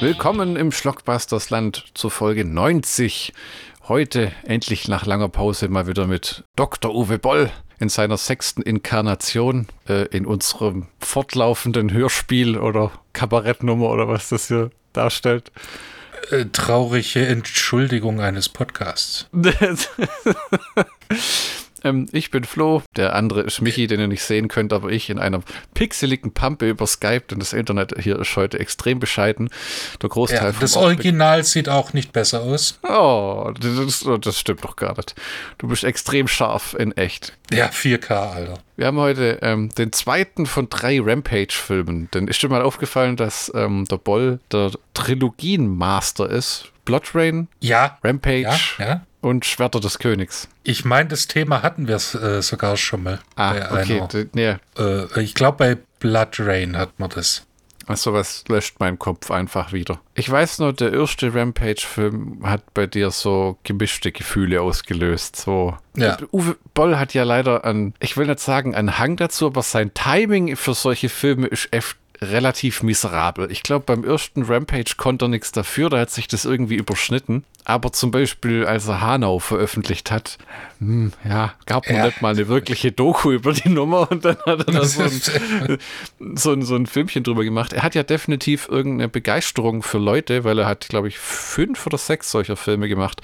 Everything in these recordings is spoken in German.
Willkommen im Schlockbustersland zur Folge 90. Heute endlich nach langer Pause mal wieder mit Dr. Uwe Boll in seiner sechsten Inkarnation äh, in unserem fortlaufenden Hörspiel oder Kabarettnummer oder was das hier darstellt. Äh, traurige Entschuldigung eines Podcasts. Ähm, ich bin Flo, der andere ist Michi, den ihr nicht sehen könnt, aber ich in einer pixeligen Pampe über Skype, denn das Internet hier ist heute extrem bescheiden. Der Großteil ja, Das Original sieht auch nicht besser aus. Oh das, das, stimmt doch gar nicht. Du bist extrem scharf in echt. Ja, 4K, Alter. Wir haben heute ähm, den zweiten von drei Rampage-Filmen. Denn ist dir mal aufgefallen, dass ähm, der Boll der Trilogienmaster ist? Blood Rain, ja, Rampage, ja, ja und Schwerter des Königs. Ich meine, das Thema hatten wir äh, sogar schon mal. Ah, okay. Nee. äh, ich glaube, bei Blood Rain hat man das. Achso, was löscht mein Kopf einfach wieder. Ich weiß nur, der erste Rampage-Film hat bei dir so gemischte Gefühle ausgelöst. So. Ja. Uwe Boll hat ja leider an, ich will nicht sagen, einen Hang dazu, aber sein Timing für solche Filme ist echt relativ miserabel. Ich glaube, beim ersten Rampage konnte er nichts dafür, da hat sich das irgendwie überschnitten. Aber zum Beispiel, als er Hanau veröffentlicht hat, hm, ja, gab man ja. nicht mal eine wirkliche Doku über die Nummer und dann hat er da so ein, so, ein, so ein Filmchen drüber gemacht. Er hat ja definitiv irgendeine Begeisterung für Leute, weil er hat, glaube ich, fünf oder sechs solcher Filme gemacht.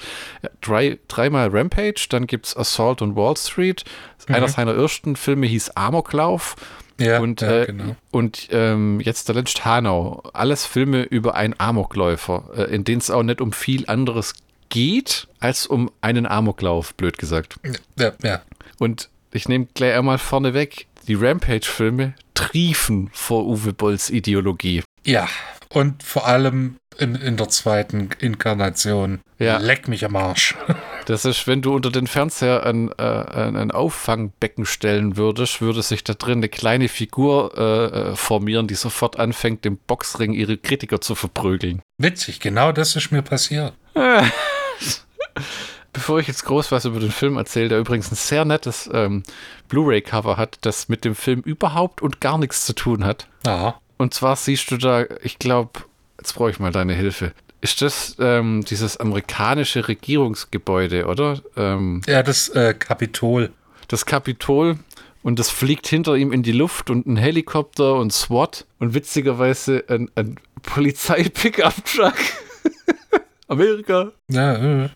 Drei, dreimal Rampage, dann gibt es Assault on Wall Street. Mhm. Einer seiner ersten Filme hieß Amoklauf. Ja, und, ja, äh, genau. und ähm, jetzt der letzte Hanau. Alles Filme über einen Amokläufer, äh, in denen es auch nicht um viel anderes geht, als um einen Amoklauf, blöd gesagt. Ja, ja. Und ich nehme gleich einmal vorne weg, die Rampage-Filme triefen vor Uwe Bolls Ideologie. Ja, und vor allem in, in der zweiten Inkarnation. Ja. Leck mich am Arsch. Das ist, wenn du unter den Fernseher ein, äh, ein Auffangbecken stellen würdest, würde sich da drin eine kleine Figur äh, äh formieren, die sofort anfängt, dem Boxring ihre Kritiker zu verprügeln. Witzig, genau das ist mir passiert. Bevor ich jetzt groß was über den Film erzähle, der übrigens ein sehr nettes ähm, Blu-ray-Cover hat, das mit dem Film überhaupt und gar nichts zu tun hat. Aha. Und zwar siehst du da, ich glaube, jetzt brauche ich mal deine Hilfe. Ist das ähm, dieses amerikanische Regierungsgebäude, oder? Ähm, ja, das äh, Kapitol. Das Kapitol und das fliegt hinter ihm in die Luft und ein Helikopter und SWAT und witzigerweise ein, ein Polizei-Pickup-Truck. Amerika. Ja, äh.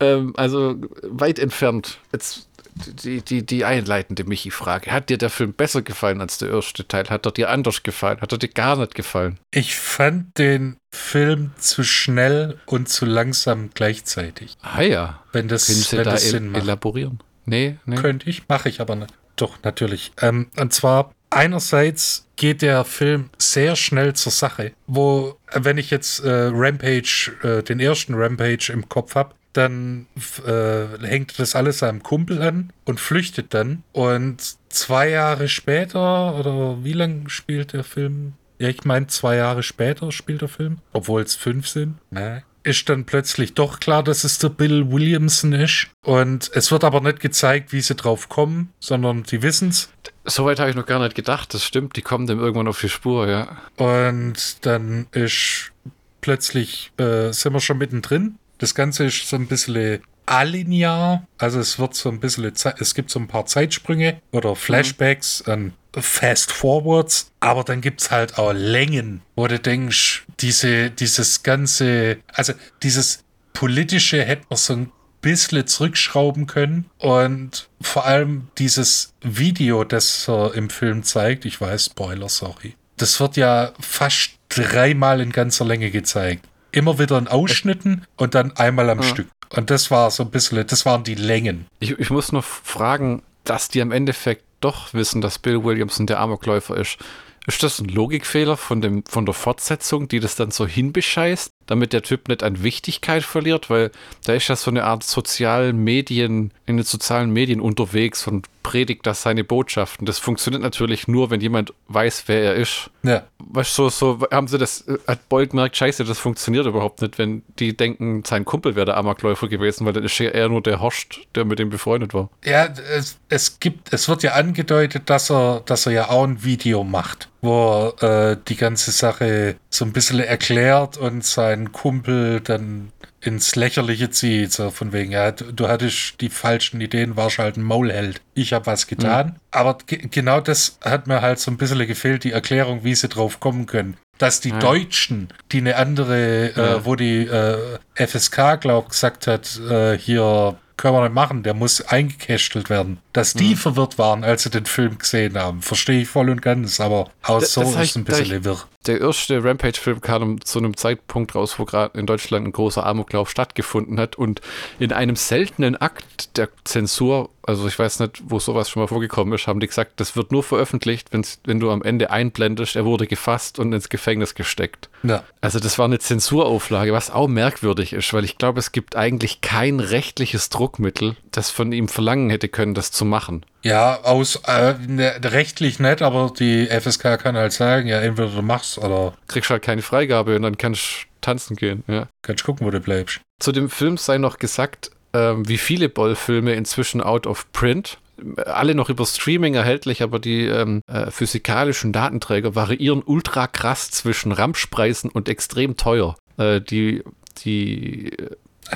ähm, also weit entfernt. Jetzt die, die, die einleitende Michi-Frage. Hat dir der Film besser gefallen als der erste Teil? Hat er dir anders gefallen? Hat er dir gar nicht gefallen? Ich fand den Film zu schnell und zu langsam gleichzeitig. Ah ja. Wenn das, Können Sie wenn da das Sinn macht. elaborieren? Nee, nee. Könnte ich, mache ich aber nicht. Doch, natürlich. Ähm, und zwar, einerseits geht der Film sehr schnell zur Sache, wo, wenn ich jetzt äh, Rampage, äh, den ersten Rampage im Kopf habe, dann äh, hängt das alles seinem Kumpel an und flüchtet dann. Und zwei Jahre später, oder wie lange spielt der Film? Ja, ich meine, zwei Jahre später spielt der Film, obwohl es fünf sind. Nee. Ist dann plötzlich doch klar, dass es der Bill Williamson ist. Und es wird aber nicht gezeigt, wie sie drauf kommen, sondern die wissen es. Soweit habe ich noch gar nicht gedacht. Das stimmt, die kommen dem irgendwann auf die Spur, ja. Und dann ist plötzlich, äh, sind wir schon mittendrin das Ganze ist so ein bisschen alinear. Also es wird so ein bisschen, es gibt so ein paar Zeitsprünge oder Flashbacks mhm. und Fast Forwards, aber dann gibt es halt auch Längen, wo du denkst, diese, dieses ganze, also dieses politische hätte man so ein bisschen zurückschrauben können und vor allem dieses Video, das er im Film zeigt, ich weiß, Spoiler, sorry, das wird ja fast dreimal in ganzer Länge gezeigt immer wieder in Ausschnitten und dann einmal am ja. Stück. Und das war so ein bisschen, das waren die Längen. Ich, ich muss noch fragen, dass die am Endeffekt doch wissen, dass Bill Williamson der Amokläufer ist. Ist das ein Logikfehler von, dem, von der Fortsetzung, die das dann so hinbescheißt? Damit der Typ nicht an Wichtigkeit verliert, weil da ist ja so eine Art sozialen Medien, in den sozialen Medien unterwegs und predigt das seine Botschaften. Das funktioniert natürlich nur, wenn jemand weiß, wer er ist. Ja. Weißt du, so, so haben sie das, hat Bold gemerkt, scheiße, das funktioniert überhaupt nicht, wenn die denken, sein Kumpel wäre der Amokläufer gewesen, weil dann ist ja eher nur der Horst, der mit dem befreundet war. Ja, es, es gibt, es wird ja angedeutet, dass er, dass er ja auch ein Video macht, wo er äh, die ganze Sache so ein bisschen erklärt und sein Kumpel dann ins Lächerliche zieht, so von wegen, ja, du, du hattest die falschen Ideen, warst halt ein Maulheld. Ich habe was getan. Mhm. Aber genau das hat mir halt so ein bisschen gefehlt, die Erklärung, wie sie drauf kommen können. Dass die ja. Deutschen, die eine andere, äh, ja. äh, wo die äh, FSK, glaub, gesagt hat, äh, hier können wir nicht machen, der muss eingekästelt werden. Dass die mhm. verwirrt waren, als sie den Film gesehen haben, verstehe ich voll und ganz, aber auch das, so das ist ein bisschen wirr. Der erste Rampage-Film kam zu einem Zeitpunkt raus, wo gerade in Deutschland ein großer Amoklauf stattgefunden hat und in einem seltenen Akt der Zensur, also ich weiß nicht, wo sowas schon mal vorgekommen ist, haben die gesagt, das wird nur veröffentlicht, wenn du am Ende einblendest, er wurde gefasst und ins Gefängnis gesteckt. Ja. Also das war eine Zensurauflage, was auch merkwürdig ist, weil ich glaube, es gibt eigentlich kein rechtliches Druckmittel, das von ihm verlangen hätte können, das zu machen. Ja, aus äh, ne, rechtlich nicht, aber die FSK kann halt sagen, ja, entweder du machst oder. Kriegst halt keine Freigabe und dann kannst du tanzen gehen, ja. Kannst gucken, wo du bleibst. Zu dem Film sei noch gesagt, ähm, wie viele Boll-Filme inzwischen out of print. Alle noch über Streaming erhältlich, aber die ähm, äh, physikalischen Datenträger variieren ultra krass zwischen Ramschpreisen und extrem teuer. Äh, die die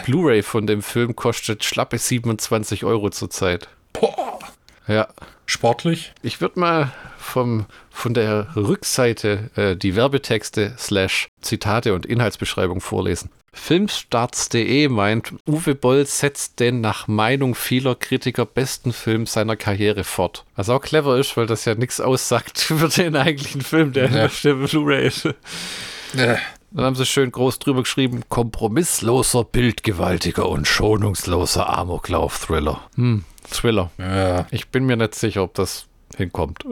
Blu-ray von dem Film kostet schlappe 27 Euro zurzeit. Boah. Ja. Sportlich? Ich würde mal vom, von der Rückseite äh, die Werbetexte slash Zitate und Inhaltsbeschreibung vorlesen. Filmstarts.de meint, Uwe Boll setzt den nach Meinung vieler Kritiker besten Film seiner Karriere fort. Was auch clever ist, weil das ja nichts aussagt für den eigentlichen Film, der ja. in der Blu-ray ist. Ja. Dann haben sie schön groß drüber geschrieben: kompromissloser, bildgewaltiger und schonungsloser Amoklauf-Thriller. Hm, Thriller. Ja. Ich bin mir nicht sicher, ob das hinkommt.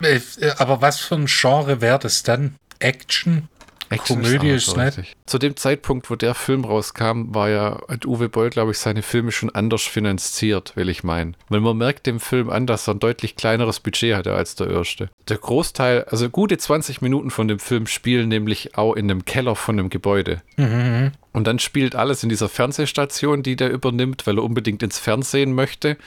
Aber was für ein Genre wäre das dann? Action? Komödie ist, nicht. Zu dem Zeitpunkt, wo der Film rauskam, war ja, hat Uwe Boll, glaube ich, seine Filme schon anders finanziert, will ich meinen. Weil man merkt dem Film an, dass er ein deutlich kleineres Budget hatte als der erste. Der Großteil, also gute 20 Minuten von dem Film spielen nämlich auch in einem Keller von einem Gebäude. Mhm. Und dann spielt alles in dieser Fernsehstation, die der übernimmt, weil er unbedingt ins Fernsehen möchte.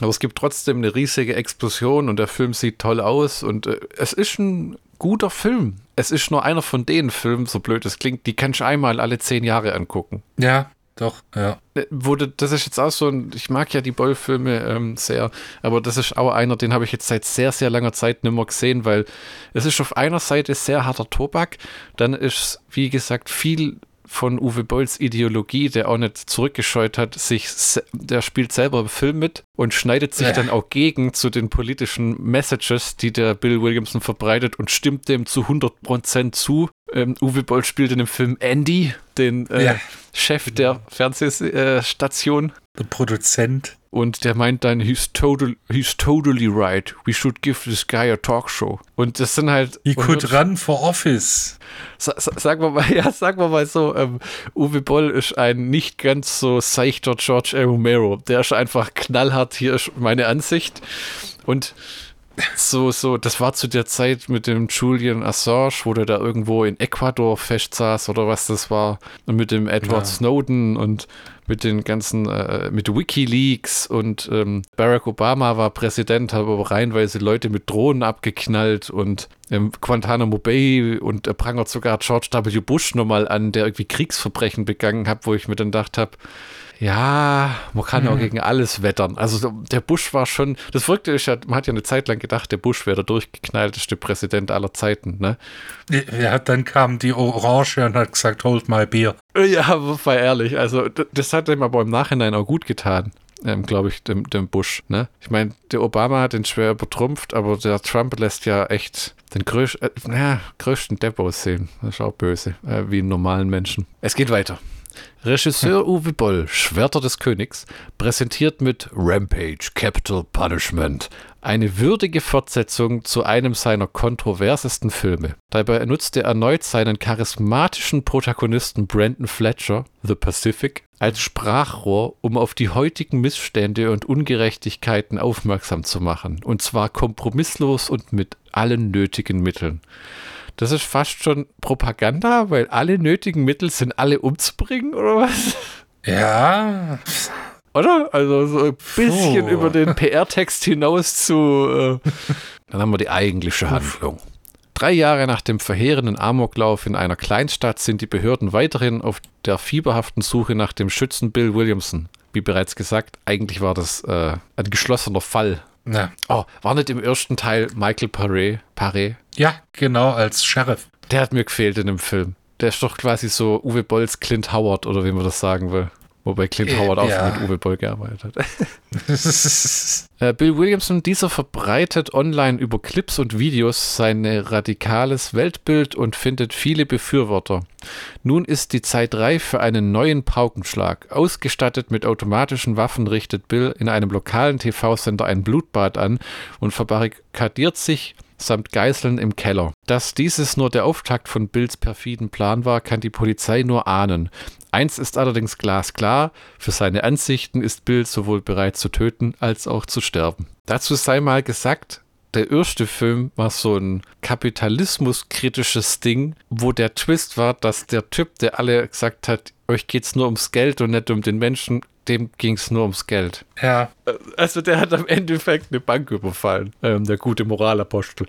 Aber es gibt trotzdem eine riesige Explosion und der Film sieht toll aus und äh, es ist ein guter Film. Es ist nur einer von den Filmen, so blöd es klingt, die kannst du einmal alle zehn Jahre angucken. Ja, doch, ja. Äh, wurde, das ist jetzt auch so ein, ich mag ja die Boll-Filme ähm, sehr, aber das ist auch einer, den habe ich jetzt seit sehr, sehr langer Zeit nicht mehr gesehen, weil es ist auf einer Seite sehr harter Tobak, dann ist, wie gesagt, viel von Uwe Bolls Ideologie, der auch nicht zurückgescheut hat, sich, der spielt selber im Film mit und schneidet sich ja. dann auch gegen zu den politischen Messages, die der Bill Williamson verbreitet und stimmt dem zu 100% zu. Ähm, Uwe Boll spielt in dem Film Andy, den äh, ja. Chef der Fernsehstation. Der Produzent. Und der meint dann, he's, total, he's totally right. We should give this guy a talk show. Und das sind halt. He could run for office. Sa sagen wir mal, ja, sagen wir mal so, ähm, Uwe Boll ist ein nicht ganz so seichter George A. Romero. Der ist einfach knallhart, hier ist meine Ansicht. Und so, so, das war zu der Zeit mit dem Julian Assange, wo der da irgendwo in Ecuador festsaß oder was das war. Und mit dem Edward ja. Snowden und mit den ganzen, äh, mit Wikileaks und ähm, Barack Obama war Präsident, hat aber reihenweise Leute mit Drohnen abgeknallt und ähm, Guantanamo Bay und er prangert sogar George W. Bush nochmal an, der irgendwie Kriegsverbrechen begangen hat, wo ich mir dann gedacht habe, ja, man kann ja auch mhm. gegen alles wettern. Also der Bush war schon, das wirkte ich ja, man hat ja eine Zeit lang gedacht, der Bush wäre der durchgeknallteste Präsident aller Zeiten, ne? Ja, dann kam die Orange und hat gesagt, hold my beer. Ja, war ehrlich, also das hat ihm aber im Nachhinein auch gut getan. Ähm, glaube ich, dem, dem Bush. Ne? Ich meine, der Obama hat den schwer übertrumpft, aber der Trump lässt ja echt den größ äh, ja, größten Depp aussehen. Das ist auch böse, äh, wie einen normalen Menschen. Es geht weiter. Regisseur Uwe Boll, Schwerter des Königs, präsentiert mit Rampage Capital Punishment eine würdige Fortsetzung zu einem seiner kontroversesten Filme. Dabei nutzte er erneut seinen charismatischen Protagonisten Brandon Fletcher, The Pacific, als Sprachrohr, um auf die heutigen Missstände und Ungerechtigkeiten aufmerksam zu machen. Und zwar kompromisslos und mit allen nötigen Mitteln. Das ist fast schon Propaganda, weil alle nötigen Mittel sind, alle umzubringen, oder was? Ja. Oder? Also so ein bisschen Puh. über den PR-Text hinaus zu. Äh, dann haben wir die eigentliche Handlung. Drei Jahre nach dem verheerenden Amoklauf in einer Kleinstadt sind die Behörden weiterhin auf der fieberhaften Suche nach dem Schützen Bill Williamson. Wie bereits gesagt, eigentlich war das äh, ein geschlossener Fall. Ja. Oh, war nicht im ersten Teil Michael Paré? Paré? Ja, genau, als Sheriff. Der hat mir gefehlt in dem Film. Der ist doch quasi so Uwe Bolls Clint Howard oder wie man das sagen will. Wobei Clint äh, Howard auch ja. mit Uwe Boll gearbeitet hat. Äh, Bill Williamson, dieser verbreitet online über Clips und Videos sein radikales Weltbild und findet viele Befürworter. Nun ist die Zeit reif für einen neuen Paukenschlag. Ausgestattet mit automatischen Waffen richtet Bill in einem lokalen TV-Sender ein Blutbad an und verbarrikadiert sich samt Geiseln im Keller. Dass dieses nur der Auftakt von Bills perfiden Plan war, kann die Polizei nur ahnen. Eins ist allerdings glasklar, für seine Ansichten ist Bill sowohl bereit zu töten als auch zu sterben. Dazu sei mal gesagt, der erste Film war so ein kapitalismuskritisches Ding, wo der Twist war, dass der Typ, der alle gesagt hat, euch geht's nur ums Geld und nicht um den Menschen, dem ging es nur ums Geld. Ja. Also der hat am Endeffekt eine Bank überfallen, ähm, der gute Moralapostel.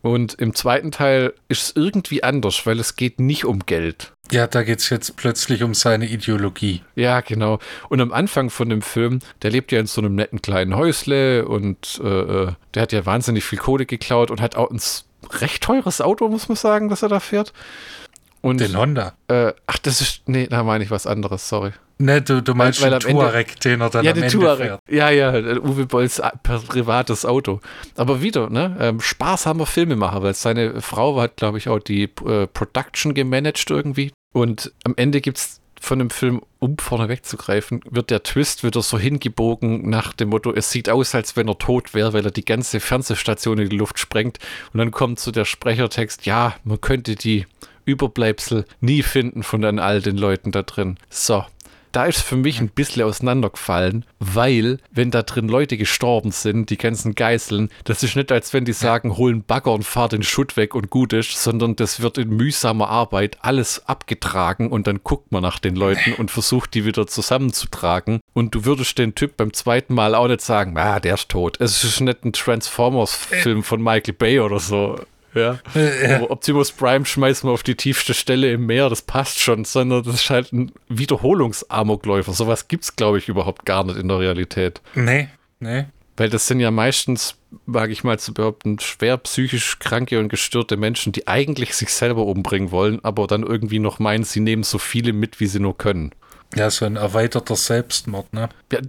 Und im zweiten Teil ist es irgendwie anders, weil es geht nicht um Geld. Ja, da geht es jetzt plötzlich um seine Ideologie. Ja, genau. Und am Anfang von dem Film, der lebt ja in so einem netten kleinen Häusle und äh, äh der hat ja wahnsinnig viel Kohle geklaut und hat auch ein recht teures Auto, muss man sagen, dass er da fährt. Und, Den Honda. Äh, ach, das ist, nee, da meine ich was anderes, sorry. Ne, du, du meinst weil, weil den Touareg, Ende, den er dann ja, am Ende Touareg. fährt. Ja, ja, Uwe Bolls privates Auto. Aber wieder, ne, ähm, sparsamer Filmemacher, weil seine Frau hat, glaube ich, auch die äh, Production gemanagt irgendwie. Und am Ende gibt es von dem Film, um vorne wegzugreifen, wird der Twist wieder so hingebogen nach dem Motto, es sieht aus, als wenn er tot wäre, weil er die ganze Fernsehstation in die Luft sprengt. Und dann kommt so der Sprechertext, ja, man könnte die Überbleibsel nie finden von dann all den Leuten da drin. So, da ist für mich ein bisschen auseinandergefallen, weil, wenn da drin Leute gestorben sind, die ganzen Geiseln, das ist nicht, als wenn die sagen, holen Bagger und fahr den Schutt weg und gut ist, sondern das wird in mühsamer Arbeit alles abgetragen und dann guckt man nach den Leuten und versucht, die wieder zusammenzutragen. Und du würdest den Typ beim zweiten Mal auch nicht sagen, ah, der ist tot. Es ist nicht ein Transformers-Film von Michael Bay oder so. Ja. ja. Optimus Prime schmeißen wir auf die tiefste Stelle im Meer, das passt schon, sondern das ist halt ein Wiederholungsamokläufer. Sowas es, glaube ich, überhaupt gar nicht in der Realität. Nee, nee. Weil das sind ja meistens, wage ich mal zu behaupten, schwer psychisch kranke und gestörte Menschen, die eigentlich sich selber umbringen wollen, aber dann irgendwie noch meinen, sie nehmen so viele mit, wie sie nur können. Ja, so ein erweiterter Selbstmord, ne? Ja,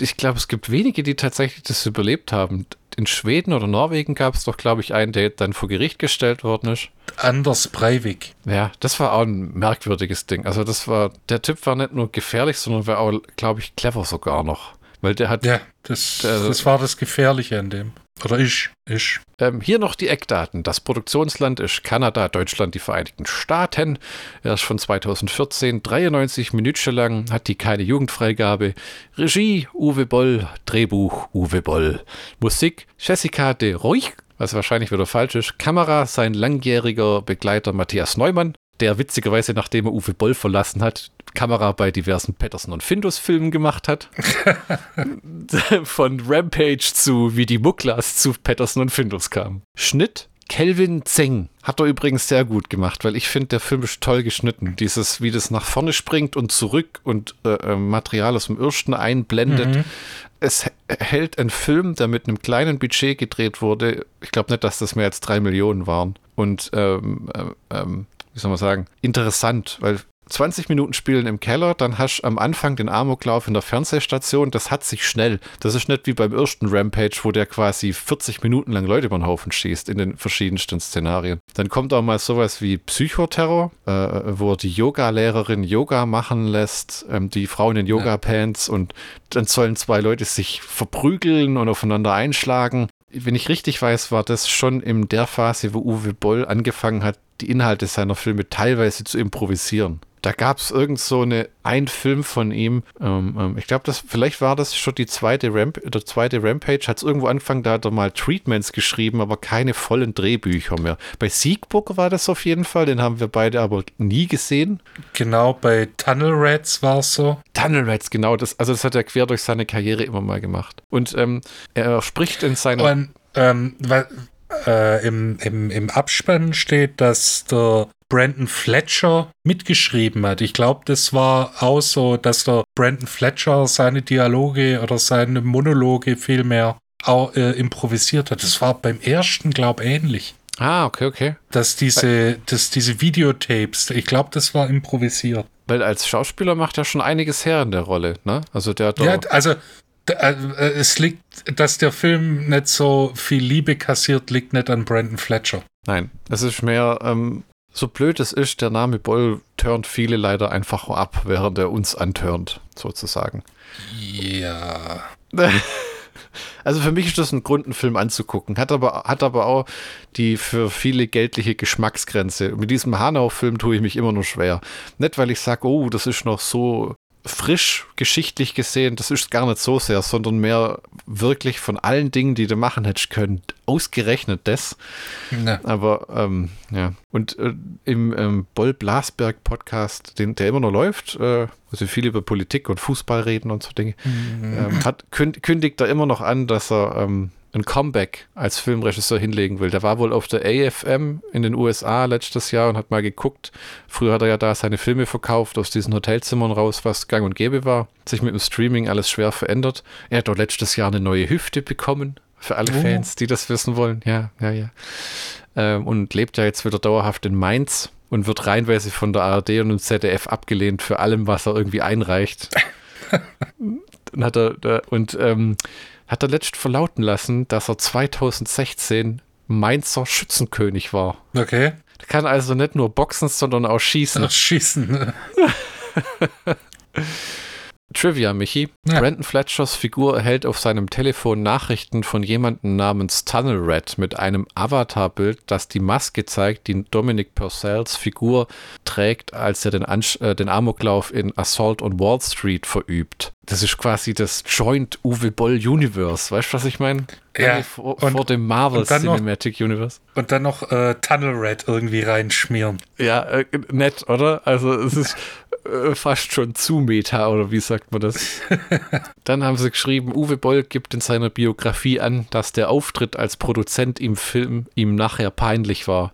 ich glaube, es gibt wenige, die tatsächlich das überlebt haben in Schweden oder Norwegen gab es doch, glaube ich, einen, der dann vor Gericht gestellt worden ist. Anders Breivik. Ja, das war auch ein merkwürdiges Ding. Also das war, der Typ war nicht nur gefährlich, sondern war auch, glaube ich, clever sogar noch. Weil der hat. Ja, das, der, das war das Gefährliche an dem. Oder ich. Ich. Ähm, hier noch die Eckdaten. Das Produktionsland ist Kanada, Deutschland, die Vereinigten Staaten. Er ist von 2014, 93 Minuten lang, hat die keine Jugendfreigabe. Regie Uwe Boll, Drehbuch Uwe Boll. Musik Jessica de Roich, was wahrscheinlich wieder falsch ist. Kamera sein langjähriger Begleiter Matthias Neumann der witzigerweise, nachdem er Uwe Boll verlassen hat, Kamera bei diversen Patterson und Findus-Filmen gemacht hat. Von Rampage zu Wie die Mucklas zu Patterson und Findus kam. Schnitt Kelvin Zeng hat er übrigens sehr gut gemacht, weil ich finde, der Film ist toll geschnitten. Dieses, wie das nach vorne springt und zurück und äh, äh Material aus dem Ersten einblendet. Mhm. Es hält einen Film, der mit einem kleinen Budget gedreht wurde. Ich glaube nicht, dass das mehr als drei Millionen waren. Und ähm, ähm, ähm wie soll man sagen, interessant, weil 20 Minuten spielen im Keller, dann hast du am Anfang den Amoklauf in der Fernsehstation. Das hat sich schnell. Das ist nicht wie beim ersten Rampage, wo der quasi 40 Minuten lang Leute über den Haufen schießt in den verschiedensten Szenarien. Dann kommt auch mal sowas wie Psychoterror, äh, wo die Yoga-Lehrerin Yoga machen lässt, ähm, die Frauen in Yoga-Pants ja. und dann sollen zwei Leute sich verprügeln und aufeinander einschlagen wenn ich richtig weiß, war das schon in der Phase, wo Uwe Boll angefangen hat, die Inhalte seiner Filme teilweise zu improvisieren. Da gab es irgend so eine, ein Film von ihm, ähm, ähm, ich glaube, das, vielleicht war das schon die zweite, Ramp, der zweite Rampage, hat es irgendwo angefangen, da hat er mal Treatments geschrieben, aber keine vollen Drehbücher mehr. Bei Siegbook war das auf jeden Fall, den haben wir beide aber nie gesehen. Genau, bei Tunnel Rats war es so. Tunnel Rats, genau, das, also das hat er quer durch seine Karriere immer mal gemacht. Und ähm, er spricht in seiner... Und, ähm, weil, äh, im, im, im Abspann steht, dass der Brandon Fletcher mitgeschrieben hat. Ich glaube, das war auch so, dass der Brandon Fletcher seine Dialoge oder seine Monologe vielmehr auch äh, improvisiert hat. Das war beim ersten, glaube ich, ähnlich. Ah, okay, okay. Dass diese, dass diese Videotapes, ich glaube, das war improvisiert. Weil als Schauspieler macht er schon einiges her in der Rolle, ne? Also der hat Ja, also äh, es liegt, dass der Film nicht so viel Liebe kassiert, liegt nicht an Brandon Fletcher. Nein, es ist mehr, ähm, so blöd es ist, der Name Boll turnt viele leider einfach ab, während er uns antörnt, sozusagen. Ja. Also für mich ist das ein Grund, einen Film anzugucken. Hat aber, hat aber auch die für viele geltliche Geschmacksgrenze. Mit diesem Hanau-Film tue ich mich immer nur schwer. Nicht, weil ich sage, oh, das ist noch so frisch geschichtlich gesehen, das ist gar nicht so sehr, sondern mehr wirklich von allen Dingen, die du machen hättest können, ausgerechnet das. Ne. Aber ähm, ja. Und äh, im ähm, Boll Blasberg Podcast, den, der immer noch läuft, äh, wo sie viel über Politik und Fußball reden und so Dinge, mhm. ähm, hat, kündigt er immer noch an, dass er ähm, ein Comeback als Filmregisseur hinlegen will. Der war wohl auf der AFM in den USA letztes Jahr und hat mal geguckt. Früher hat er ja da seine Filme verkauft, aus diesen Hotelzimmern raus, was gang und gäbe war. Sich mit dem Streaming alles schwer verändert. Er hat doch letztes Jahr eine neue Hüfte bekommen. Für alle oh. Fans, die das wissen wollen. Ja, ja, ja. Ähm, und lebt ja jetzt wieder dauerhaft in Mainz und wird reinweise von der ARD und dem ZDF abgelehnt für allem, was er irgendwie einreicht. dann hat er, und ähm, hat er letzt verlauten lassen, dass er 2016 Mainzer Schützenkönig war. Okay. Er kann also nicht nur boxen, sondern auch schießen. Ach, schießen. Trivia, Michi. Ja. Brandon Fletchers Figur erhält auf seinem Telefon Nachrichten von jemandem namens Tunnel Red mit einem Avatarbild, das die Maske zeigt, die Dominic Purcells Figur trägt, als er den, Ansch äh, den Amoklauf in Assault on Wall Street verübt. Das ist quasi das Joint Uwe Boll Universe. Weißt du, was ich meine? Ja. Vor, und, vor, dem Marvel Cinematic noch, Universe. Und dann noch äh, Tunnel Red irgendwie reinschmieren. Ja, äh, nett, oder? Also es ist äh, fast schon zu Meta, oder wie sagt man das? Dann haben sie geschrieben, Uwe Boll gibt in seiner Biografie an, dass der Auftritt als Produzent im Film ihm nachher peinlich war.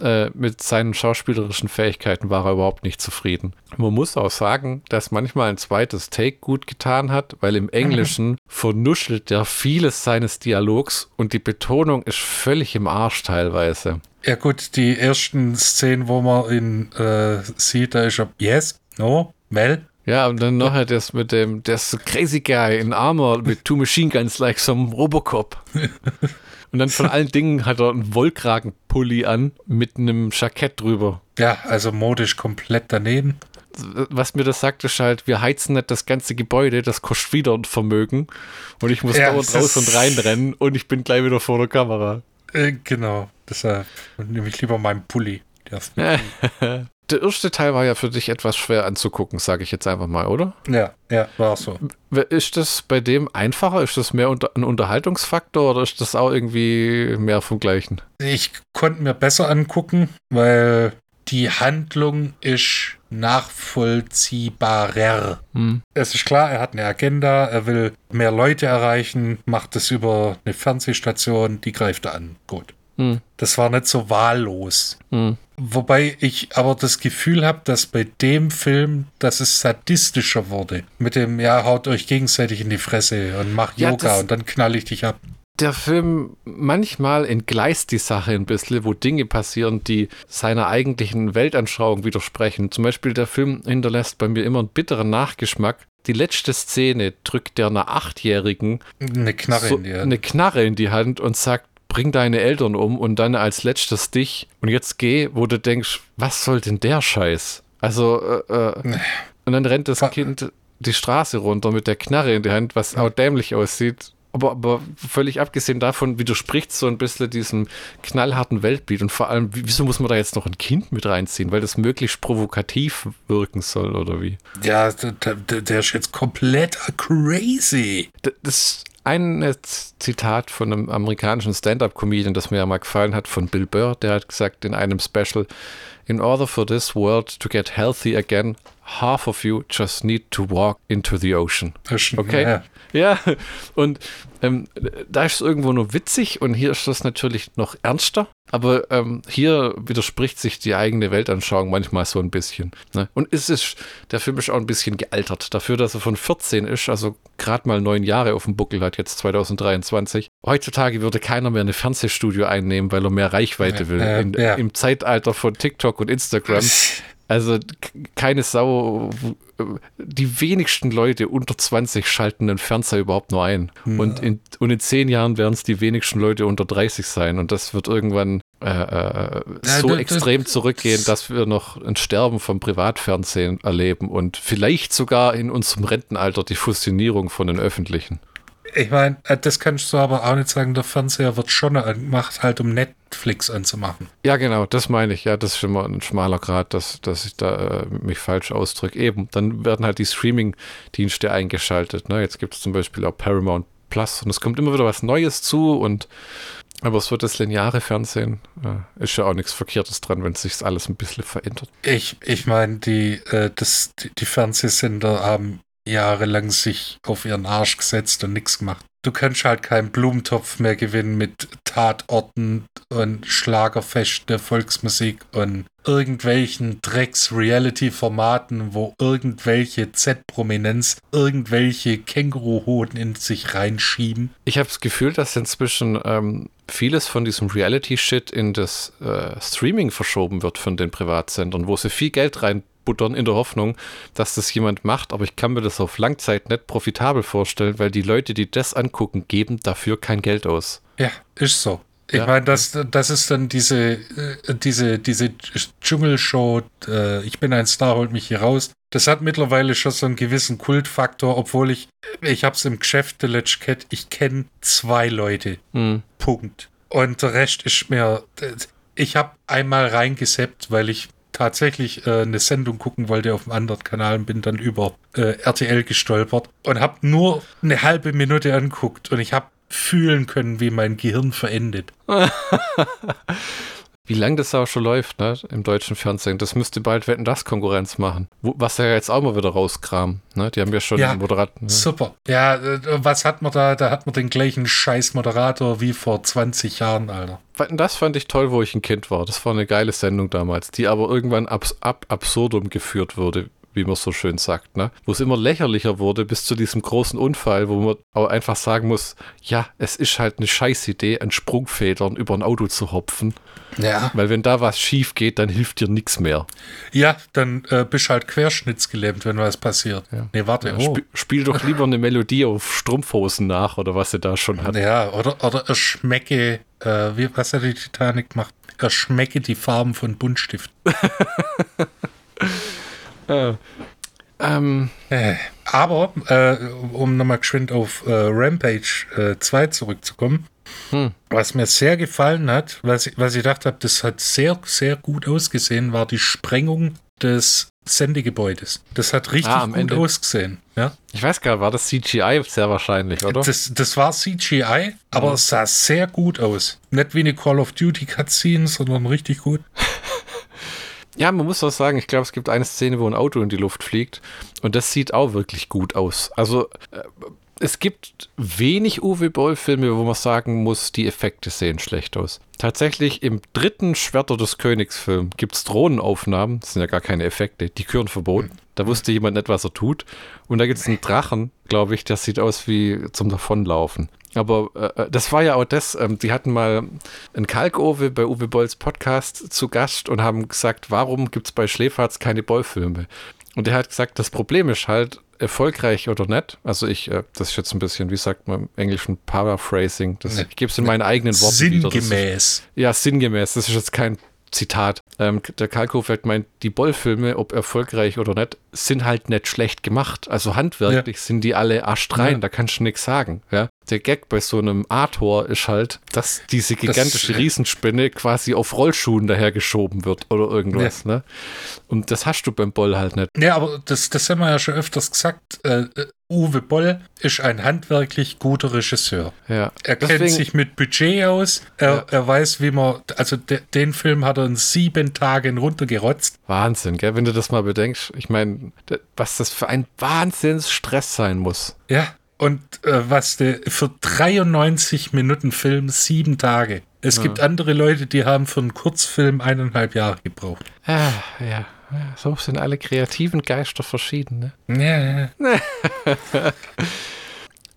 Äh, mit seinen schauspielerischen Fähigkeiten war er überhaupt nicht zufrieden. Man muss auch sagen, dass manchmal ein zweites Take gut getan hat, weil im Englischen vernuschelt er vieles seines Dialogs und die Betonung ist völlig im Arsch teilweise. Ja gut, die ersten Szenen, wo man ihn äh, sieht, da ist er Yes, No, Well. Ja, und dann nachher das mit dem, so crazy guy in Armor mit two machine guns like some Robocop. und dann von allen Dingen hat er einen Wollkragenpulli an mit einem Jackett drüber. Ja, also modisch komplett daneben. Was mir das sagt, ist halt, wir heizen nicht das ganze Gebäude, das kostet wieder ein Vermögen. Und ich muss ja, dauernd raus und reinrennen und ich bin gleich wieder vor der Kamera. Äh, genau. Deshalb nehme ich lieber meinen Pulli. Der erste Teil war ja für dich etwas schwer anzugucken, sage ich jetzt einfach mal, oder? Ja, ja, war so. Ist das bei dem einfacher? Ist das mehr ein Unterhaltungsfaktor oder ist das auch irgendwie mehr vom Gleichen? Ich konnte mir besser angucken, weil die Handlung ist nachvollziehbarer. Hm. Es ist klar, er hat eine Agenda, er will mehr Leute erreichen, macht es über eine Fernsehstation, die greift er an. Gut. Hm. Das war nicht so wahllos. Hm. Wobei ich aber das Gefühl habe, dass bei dem Film, dass es sadistischer wurde. Mit dem, ja, haut euch gegenseitig in die Fresse und mach ja, Yoga und dann knall ich dich ab. der Film manchmal entgleist die Sache ein bisschen, wo Dinge passieren, die seiner eigentlichen Weltanschauung widersprechen. Zum Beispiel der Film hinterlässt bei mir immer einen bitteren Nachgeschmack. Die letzte Szene drückt der einer Achtjährigen eine Knarre, so, eine Knarre in die Hand und sagt, bring deine Eltern um und dann als letztes dich und jetzt geh, wo du denkst, was soll denn der Scheiß? Also, äh, äh, und dann rennt das Kind die Straße runter mit der Knarre in die Hand, was auch dämlich aussieht. Aber, aber völlig abgesehen davon widerspricht so ein bisschen diesem knallharten Weltbild. Und vor allem, wieso muss man da jetzt noch ein Kind mit reinziehen? Weil das möglichst provokativ wirken soll, oder wie? Ja, der, der ist jetzt komplett crazy. Das ein Zitat von einem amerikanischen Stand-up-Comedian, das mir ja mal gefallen hat, von Bill Burr. Der hat gesagt in einem Special, In order for this world to get healthy again, half of you just need to walk into the ocean. okay? Ja, ja. und ähm, da ist es irgendwo nur witzig und hier ist das natürlich noch ernster. Aber ähm, hier widerspricht sich die eigene Weltanschauung manchmal so ein bisschen. Ne? Und es ist, der Film ist auch ein bisschen gealtert. Dafür, dass er von 14 ist, also gerade mal neun Jahre auf dem Buckel hat, jetzt 2023. Heutzutage würde keiner mehr eine Fernsehstudio einnehmen, weil er mehr Reichweite will. Ja, In, ja. Im Zeitalter von TikTok und Instagram. Also keine Sau, die wenigsten Leute unter 20 schalten den Fernseher überhaupt nur ein. Ja. Und, in, und in zehn Jahren werden es die wenigsten Leute unter 30 sein. Und das wird irgendwann äh, äh, so ja, extrem zurückgehen, dass wir noch ein Sterben vom Privatfernsehen erleben und vielleicht sogar in unserem Rentenalter die Fusionierung von den öffentlichen. Ich meine, das kannst du aber auch nicht sagen, der Fernseher wird schon angemacht, halt um Netflix anzumachen. Ja, genau, das meine ich. Ja, das ist immer ein schmaler Grad, dass, dass ich da äh, mich falsch ausdrücke. Eben, dann werden halt die Streaming-Dienste eingeschaltet. Ne? Jetzt gibt es zum Beispiel auch Paramount Plus und es kommt immer wieder was Neues zu und aber so das lineare Fernsehen äh, ist ja auch nichts Verkehrtes dran, wenn sich alles ein bisschen verändert. Ich, ich meine, die, äh, das, die, die Fernsehsender haben jahrelang sich auf ihren Arsch gesetzt und nichts gemacht. Du kannst halt keinen Blumentopf mehr gewinnen mit Tatorten und Schlagerfest der Volksmusik und irgendwelchen Drecks-Reality-Formaten, wo irgendwelche Z-Prominenz irgendwelche Känguruhoden in sich reinschieben. Ich habe das Gefühl, dass inzwischen ähm, vieles von diesem Reality-Shit in das äh, Streaming verschoben wird von den Privatsendern, wo sie viel Geld rein buttern in der Hoffnung, dass das jemand macht, aber ich kann mir das auf Langzeit nicht profitabel vorstellen, weil die Leute, die das angucken, geben dafür kein Geld aus. Ja, ist so. Ich ja. meine, das, das ist dann diese, diese, diese Dschungelshow, äh, ich bin ein Star, holt mich hier raus. Das hat mittlerweile schon so einen gewissen Kultfaktor, obwohl ich, ich habe es im Geschäft, The Let's Cat, ich kenne zwei Leute. Hm. Punkt. Und der Rest ist mir, ich habe einmal reingeseppt, weil ich tatsächlich äh, eine Sendung gucken wollte auf einem anderen Kanal und bin dann über äh, RTL gestolpert und habe nur eine halbe Minute anguckt und ich habe fühlen können, wie mein Gehirn verendet. Wie lange das auch schon läuft, ne, im deutschen Fernsehen. Das müsste bald Wetten, das Konkurrenz machen. Wo, was ja jetzt auch mal wieder rauskramen, ne? Die haben ja schon ja, Moderat. Ne? Super. Ja, äh, was hat man da? Da hat man den gleichen scheiß Moderator wie vor 20 Jahren, Alter. Wetten, das fand ich toll, wo ich ein Kind war. Das war eine geile Sendung damals, die aber irgendwann abs ab absurdum geführt wurde wie man so schön sagt, ne? Wo es immer lächerlicher wurde bis zu diesem großen Unfall, wo man auch einfach sagen muss, ja, es ist halt eine Scheißidee, an Sprungfedern über ein Auto zu hopfen. Ja. Weil wenn da was schief geht, dann hilft dir nichts mehr. Ja, dann äh, bist halt querschnittsgelähmt, wenn was passiert. Ja. Nee, warte. Ja, oh. sp spiel doch lieber eine Melodie auf Strumpfhosen nach oder was sie da schon hat. Ja, oder, oder er schmecke, äh, wie, was hat die Titanic gemacht? Er schmecke die Farben von Buntstift. Äh, ähm. Äh, aber, äh, um nochmal geschwind auf äh, Rampage 2 zurückzukommen, hm. was mir sehr gefallen hat, was ich, was ich gedacht habe, das hat sehr, sehr gut ausgesehen, war die Sprengung des Sendegebäudes. Das hat richtig ah, gut Ende. ausgesehen. Ja? Ich weiß gar nicht, war das CGI sehr wahrscheinlich, oder? Das, das war CGI, aber mhm. es sah sehr gut aus. Nicht wie eine Call of Duty Cutscene, sondern richtig gut. Ja, man muss auch sagen, ich glaube, es gibt eine Szene, wo ein Auto in die Luft fliegt und das sieht auch wirklich gut aus. Also äh, es gibt wenig Uwe Boll-Filme, wo man sagen muss, die Effekte sehen schlecht aus. Tatsächlich im dritten Schwerter des Königs-Film gibt es Drohnenaufnahmen, das sind ja gar keine Effekte, die gehören verboten. Da wusste jemand nicht, was er tut. Und da gibt es einen Drachen, glaube ich, der sieht aus wie zum Davonlaufen. Aber äh, äh, das war ja auch das, ähm, die hatten mal einen Kalkowe bei Uwe Bolls Podcast zu Gast und haben gesagt, warum gibt es bei Schläferz keine Bollfilme? Und er hat gesagt, das Problem ist halt, erfolgreich oder nicht. Also ich, äh, das ist jetzt ein bisschen, wie sagt man im Englischen, Paraphrasing. Das, ich gebe es in meinen eigenen Worten sinngemäß. wieder. Sinngemäß. Ja, sinngemäß. Das ist jetzt kein Zitat. Ähm, der Kalkofeld meint, die Bollfilme, ob erfolgreich oder nicht, sind halt nicht schlecht gemacht. Also handwerklich ja. sind die alle astrein, ja. da kannst du nichts sagen. Ja? Der Gag bei so einem A-Tor ist halt, dass diese gigantische das, Riesenspinne quasi auf Rollschuhen dahergeschoben wird oder irgendwas. Ja. Ne? Und das hast du beim Boll halt nicht. Ja, aber das, das haben wir ja schon öfters gesagt. Äh, äh Uwe Boll ist ein handwerklich guter Regisseur. Ja. Er Deswegen, kennt sich mit Budget aus. Er, ja. er weiß, wie man, also de, den Film hat er in sieben Tagen runtergerotzt. Wahnsinn, gell? wenn du das mal bedenkst. Ich meine, was das für ein Wahnsinnsstress sein muss. Ja, und äh, was der für 93 Minuten Film sieben Tage. Es ja. gibt andere Leute, die haben für einen Kurzfilm eineinhalb Jahre gebraucht. Ah, ja, ja. So sind alle kreativen Geister verschieden. Ne? Ja, ja.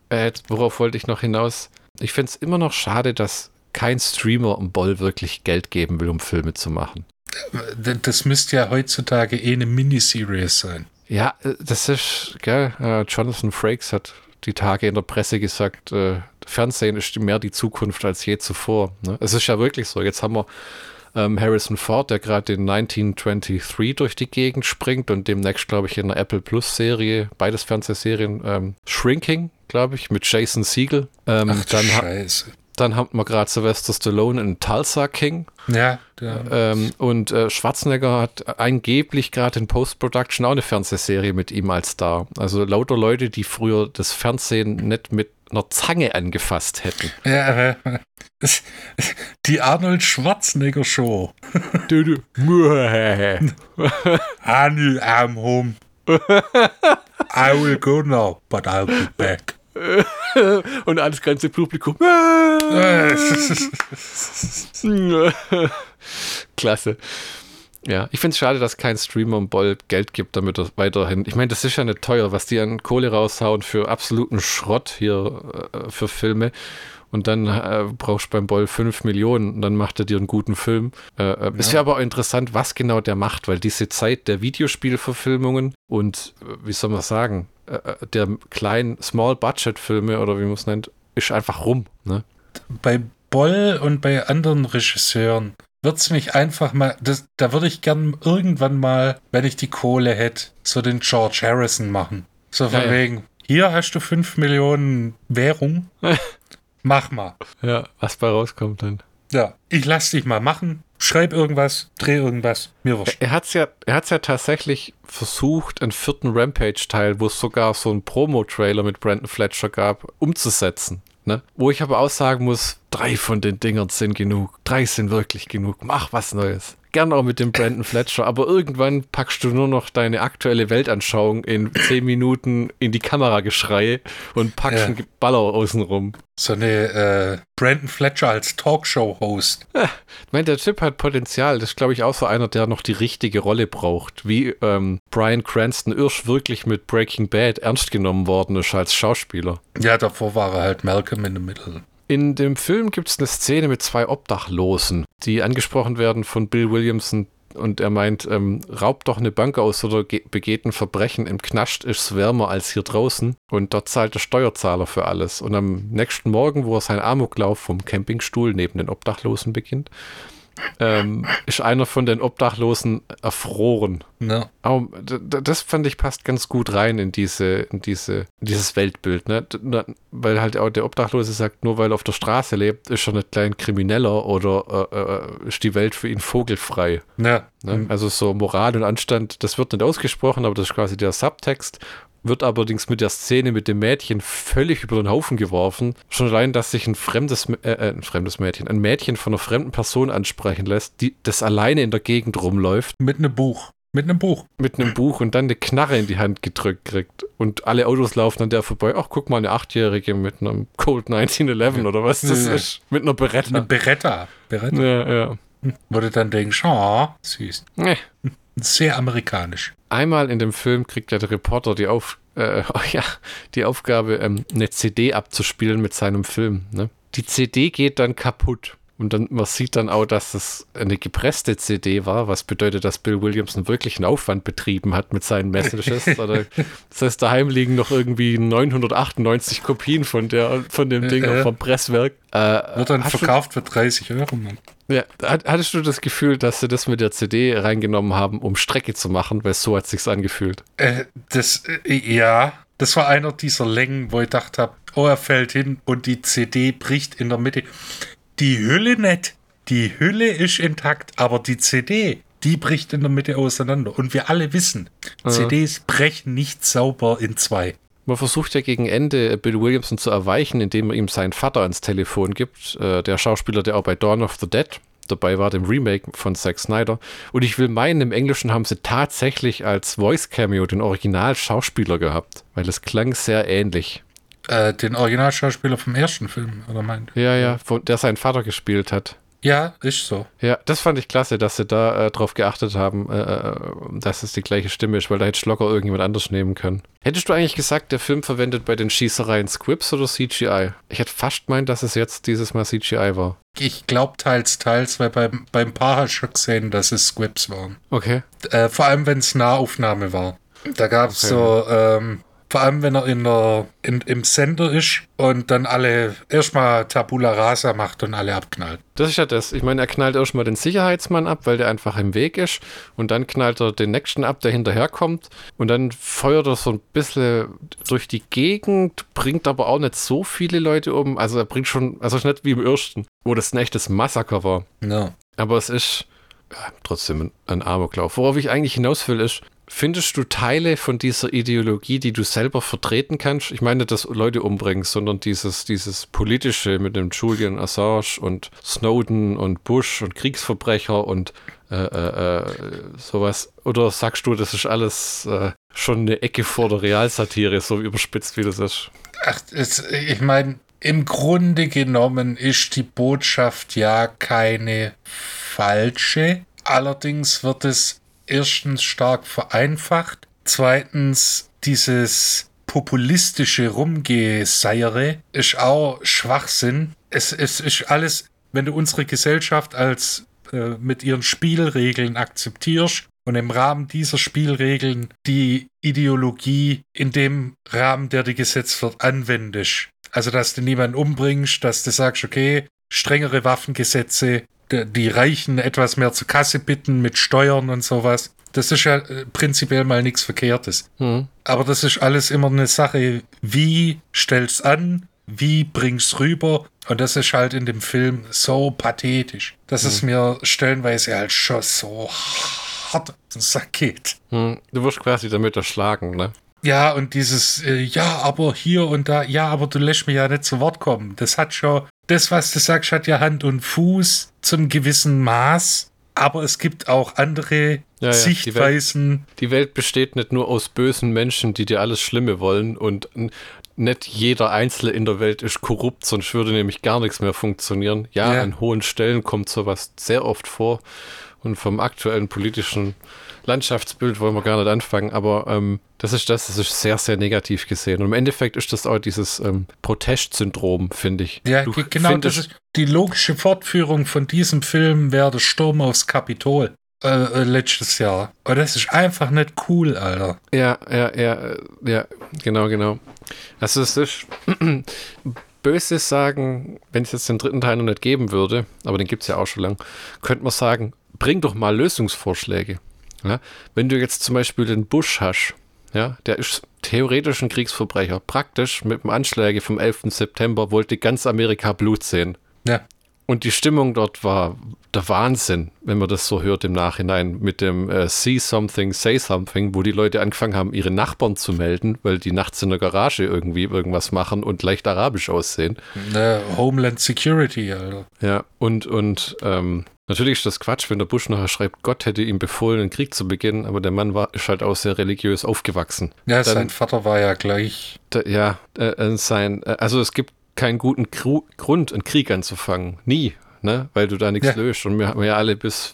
äh, worauf wollte ich noch hinaus? Ich finde es immer noch schade, dass kein Streamer um Boll wirklich Geld geben will, um Filme zu machen. Das müsste ja heutzutage eh eine Miniseries sein. Ja, äh, das ist, gell, äh, Jonathan Frakes hat die Tage in der Presse gesagt, äh, Fernsehen ist mehr die Zukunft als je zuvor. Ne? Es ist ja wirklich so. Jetzt haben wir ähm, Harrison Ford, der gerade in 1923 durch die Gegend springt und demnächst, glaube ich, in der Apple Plus Serie, beides Fernsehserien, ähm, Shrinking, glaube ich, mit Jason Siegel. Ähm, Ach, dann Scheiße. Dann haben wir gerade Sylvester Stallone in Tulsa King. Ja. ja. Ähm, und äh, Schwarzenegger hat angeblich gerade in Post-Production auch eine Fernsehserie mit ihm als Star. Also lauter Leute, die früher das Fernsehen nicht mit einer Zange angefasst hätten. Ja, die Arnold Schwarzenegger Show. Honey, I'm home. I will go now, but I'll be back. Und alles ganze Publikum. Klasse. Ja, ich finde es schade, dass kein Streamer im Boll Geld gibt, damit er weiterhin. Ich meine, das ist ja nicht teuer, was die an Kohle raushauen für absoluten Schrott hier äh, für Filme. Und dann äh, brauchst du beim Boll 5 Millionen und dann macht er dir einen guten Film. Äh, äh ja. Ist ja aber auch interessant, was genau der macht, weil diese Zeit der Videospielverfilmungen und, äh, wie soll man sagen, äh, der kleinen Small-Budget-Filme oder wie man es nennt, ist einfach rum. Ne? Bei Boll und bei anderen Regisseuren würde es mich einfach mal, das, da würde ich gern irgendwann mal, wenn ich die Kohle hätte, so den George Harrison machen. So von ja, wegen, hier hast du 5 Millionen Währung, mach mal. Ja, was bei rauskommt dann. Ja, ich lass dich mal machen, schreib irgendwas, dreh irgendwas, mir wurscht. Er hat's ja, er hat's ja tatsächlich versucht, einen vierten Rampage-Teil, wo es sogar so einen Promo-Trailer mit Brandon Fletcher gab, umzusetzen. Ne? Wo ich aber auch sagen muss, drei von den Dingern sind genug. Drei sind wirklich genug. Mach was Neues. Gern auch mit dem Brandon Fletcher, aber irgendwann packst du nur noch deine aktuelle Weltanschauung in zehn Minuten in die Kamera geschrei und packst ja. einen Baller außenrum. So eine äh, Brandon Fletcher als Talkshow-Host. Ja, ich meine, der Typ hat Potenzial. Das ist, glaube ich, auch so einer, der noch die richtige Rolle braucht. Wie ähm, Brian Cranston Irsch wirklich mit Breaking Bad ernst genommen worden ist als Schauspieler. Ja, davor war er halt Malcolm in the Middle. In dem Film gibt es eine Szene mit zwei Obdachlosen, die angesprochen werden von Bill Williamson und er meint, ähm, raubt doch eine Bank aus oder begeht ein Verbrechen. Im Knast ist es wärmer als hier draußen und dort zahlt der Steuerzahler für alles. Und am nächsten Morgen, wo er seinen Amoklauf vom Campingstuhl neben den Obdachlosen beginnt, ähm, ist einer von den Obdachlosen erfroren. Ja. Aber das fand ich passt ganz gut rein in diese, in diese, dieses Weltbild, ne? Weil halt auch der Obdachlose sagt, nur weil er auf der Straße lebt, ist er nicht klein Krimineller oder äh, äh, ist die Welt für ihn vogelfrei. Ja. Ne? Also so Moral und Anstand, das wird nicht ausgesprochen, aber das ist quasi der Subtext wird allerdings mit der Szene mit dem Mädchen völlig über den Haufen geworfen. Schon allein, dass sich ein fremdes, äh, äh, ein fremdes Mädchen, ein Mädchen von einer fremden Person ansprechen lässt, die das alleine in der Gegend rumläuft. Mit einem Buch. Mit einem Buch. Mit einem Buch und dann eine Knarre in die Hand gedrückt kriegt. Und alle Autos laufen an der vorbei. Ach, guck mal, eine Achtjährige mit einem Cold 1911 oder was das ja. ist. Mit einer Beretta. Eine Beretta. Beretta. Ja, ja. Würde dann denken, oh, süß. Nee. Sehr amerikanisch. Einmal in dem Film kriegt ja der Reporter die Auf äh, ja, die Aufgabe, ähm, eine CD abzuspielen mit seinem Film. Ne? Die CD geht dann kaputt. Und dann, man sieht dann auch, dass das eine gepresste CD war, was bedeutet, dass Bill Williamson wirklich einen Aufwand betrieben hat mit seinen Messages. Oder, das heißt, daheim liegen noch irgendwie 998 Kopien von, der, von dem Ding äh, vom Presswerk. Äh, Wird dann verkauft du, für 30 Euro. Mann. Ja, hattest du das Gefühl, dass sie das mit der CD reingenommen haben, um Strecke zu machen? Weil so hat es sich angefühlt. Äh, das, äh, ja, das war einer dieser Längen, wo ich gedacht habe, oh, er fällt hin und die CD bricht in der Mitte die Hülle nicht. Die Hülle ist intakt, aber die CD, die bricht in der Mitte auseinander. Und wir alle wissen, mhm. CDs brechen nicht sauber in zwei. Man versucht ja gegen Ende Bill Williamson zu erweichen, indem er ihm seinen Vater ans Telefon gibt. Äh, der Schauspieler, der auch bei Dawn of the Dead dabei war, dem Remake von Zack Snyder. Und ich will meinen, im Englischen haben sie tatsächlich als Voice Cameo den Original-Schauspieler gehabt, weil es klang sehr ähnlich. Äh, den Originalschauspieler vom ersten Film, oder meint? Ja, ja, der seinen Vater gespielt hat. Ja, ist so. Ja, das fand ich klasse, dass sie da äh, drauf geachtet haben, äh, äh, dass es die gleiche Stimme ist, weil da hätte locker irgendjemand anders nehmen können. Hättest du eigentlich gesagt, der Film verwendet bei den Schießereien Scripts oder CGI? Ich hätte fast meint, dass es jetzt dieses Mal CGI war. Ich glaube teils, teils, weil beim, beim Paar hast du gesehen, dass es Scripts waren. Okay. Äh, vor allem, wenn es Nahaufnahme war. Da gab es okay. so ähm, vor allem, wenn er in der, in, im Sender ist und dann alle erstmal Tabula Rasa macht und alle abknallt. Das ist ja das. Ich meine, er knallt erstmal den Sicherheitsmann ab, weil der einfach im Weg ist. Und dann knallt er den Nächsten ab, der hinterherkommt. Und dann feuert er so ein bisschen durch die Gegend, bringt aber auch nicht so viele Leute um. Also er bringt schon, also nicht wie im ersten, wo das ein echtes Massaker war. No. Aber es ist ja, trotzdem ein Amoklauf. Worauf ich eigentlich hinaus will, ist, Findest du Teile von dieser Ideologie, die du selber vertreten kannst? Ich meine, dass Leute umbringen, sondern dieses, dieses politische mit dem Julian Assange und Snowden und Bush und Kriegsverbrecher und äh, äh, äh sowas. Oder sagst du, das ist alles äh, schon eine Ecke vor der Realsatire, so überspitzt wie das ist? Ach, es, ich meine, im Grunde genommen ist die Botschaft ja keine falsche. Allerdings wird es erstens stark vereinfacht, zweitens dieses populistische Rumgeseiere ist auch Schwachsinn. Es, es ist alles, wenn du unsere Gesellschaft als äh, mit ihren Spielregeln akzeptierst und im Rahmen dieser Spielregeln die Ideologie in dem Rahmen, der dir gesetzt wird, anwendest. Also, dass du niemanden umbringst, dass du sagst, okay, strengere Waffengesetze, die Reichen etwas mehr zur Kasse bitten mit Steuern und sowas. Das ist ja äh, prinzipiell mal nichts Verkehrtes. Hm. Aber das ist alles immer eine Sache, wie stellst an, wie bringst rüber. Und das ist halt in dem Film so pathetisch, dass hm. es mir stellenweise halt schon so hart den Sack geht. Hm. Du wirst quasi damit erschlagen, ne? Ja, und dieses, äh, ja, aber hier und da, ja, aber du lässt mich ja nicht zu Wort kommen. Das hat schon, das, was du sagst, hat ja Hand und Fuß zum gewissen Maß. Aber es gibt auch andere ja, Sichtweisen. Die Welt, die Welt besteht nicht nur aus bösen Menschen, die dir alles Schlimme wollen und nicht jeder Einzelne in der Welt ist korrupt, sonst würde nämlich gar nichts mehr funktionieren. Ja, ja, an hohen Stellen kommt sowas sehr oft vor und vom aktuellen politischen Landschaftsbild wollen wir gar nicht anfangen, aber ähm, das ist das, das ist sehr, sehr negativ gesehen. Und im Endeffekt ist das auch dieses ähm, Protestsyndrom, finde ich. Ja, du genau, das ist die logische Fortführung von diesem Film wäre der Sturm aufs Kapitol. Äh, äh, letztes Jahr. Aber das ist einfach nicht cool, Alter. Ja, ja, ja, äh, ja, genau, genau. Also es ist Böses sagen, wenn es jetzt den dritten Teil noch nicht geben würde, aber den gibt es ja auch schon lang, könnte man sagen, bring doch mal Lösungsvorschläge. Ja? Wenn du jetzt zum Beispiel den Bush hast, ja, der ist theoretisch ein Kriegsverbrecher. Praktisch mit dem Anschläge vom 11. September wollte ganz Amerika Blut sehen. Ja. Und die Stimmung dort war der Wahnsinn, wenn man das so hört im Nachhinein mit dem äh, See Something, Say Something, wo die Leute angefangen haben, ihre Nachbarn zu melden, weil die nachts in der Garage irgendwie irgendwas machen und leicht arabisch aussehen. Ne, Homeland Security, Alter. Ja, und, und ähm, Natürlich ist das Quatsch, wenn der Bush nachher schreibt, Gott hätte ihm befohlen, einen Krieg zu beginnen, aber der Mann war, ist halt auch sehr religiös aufgewachsen. Ja, Dann, sein Vater war ja gleich. Da, ja, äh, äh sein, äh, also es gibt keinen guten Gru Grund, einen Krieg anzufangen. Nie, ne? Weil du da nichts ja. löst. Und wir haben ja alle bis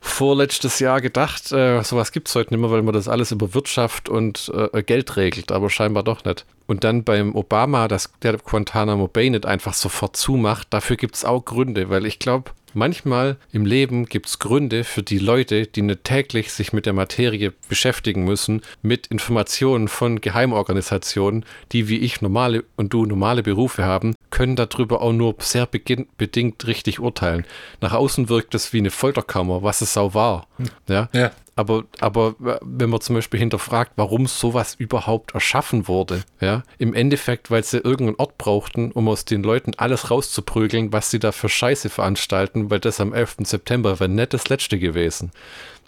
vorletztes Jahr gedacht, äh, sowas gibt es heute nicht mehr, weil man das alles über Wirtschaft und äh, Geld regelt, aber scheinbar doch nicht. Und dann beim Obama, dass der Guantanamo Bay nicht einfach sofort zumacht, dafür gibt es auch Gründe, weil ich glaube, Manchmal im Leben gibt es Gründe für die Leute, die nicht täglich sich mit der Materie beschäftigen müssen, mit Informationen von Geheimorganisationen, die wie ich normale und du normale Berufe haben, können darüber auch nur sehr bedingt richtig urteilen. Nach außen wirkt es wie eine Folterkammer, was es auch war. Hm. Ja? ja. Aber, aber wenn man zum Beispiel hinterfragt, warum sowas überhaupt erschaffen wurde, ja, im Endeffekt, weil sie irgendeinen Ort brauchten, um aus den Leuten alles rauszuprügeln, was sie da für Scheiße veranstalten, weil das am 11. September wäre nicht das letzte gewesen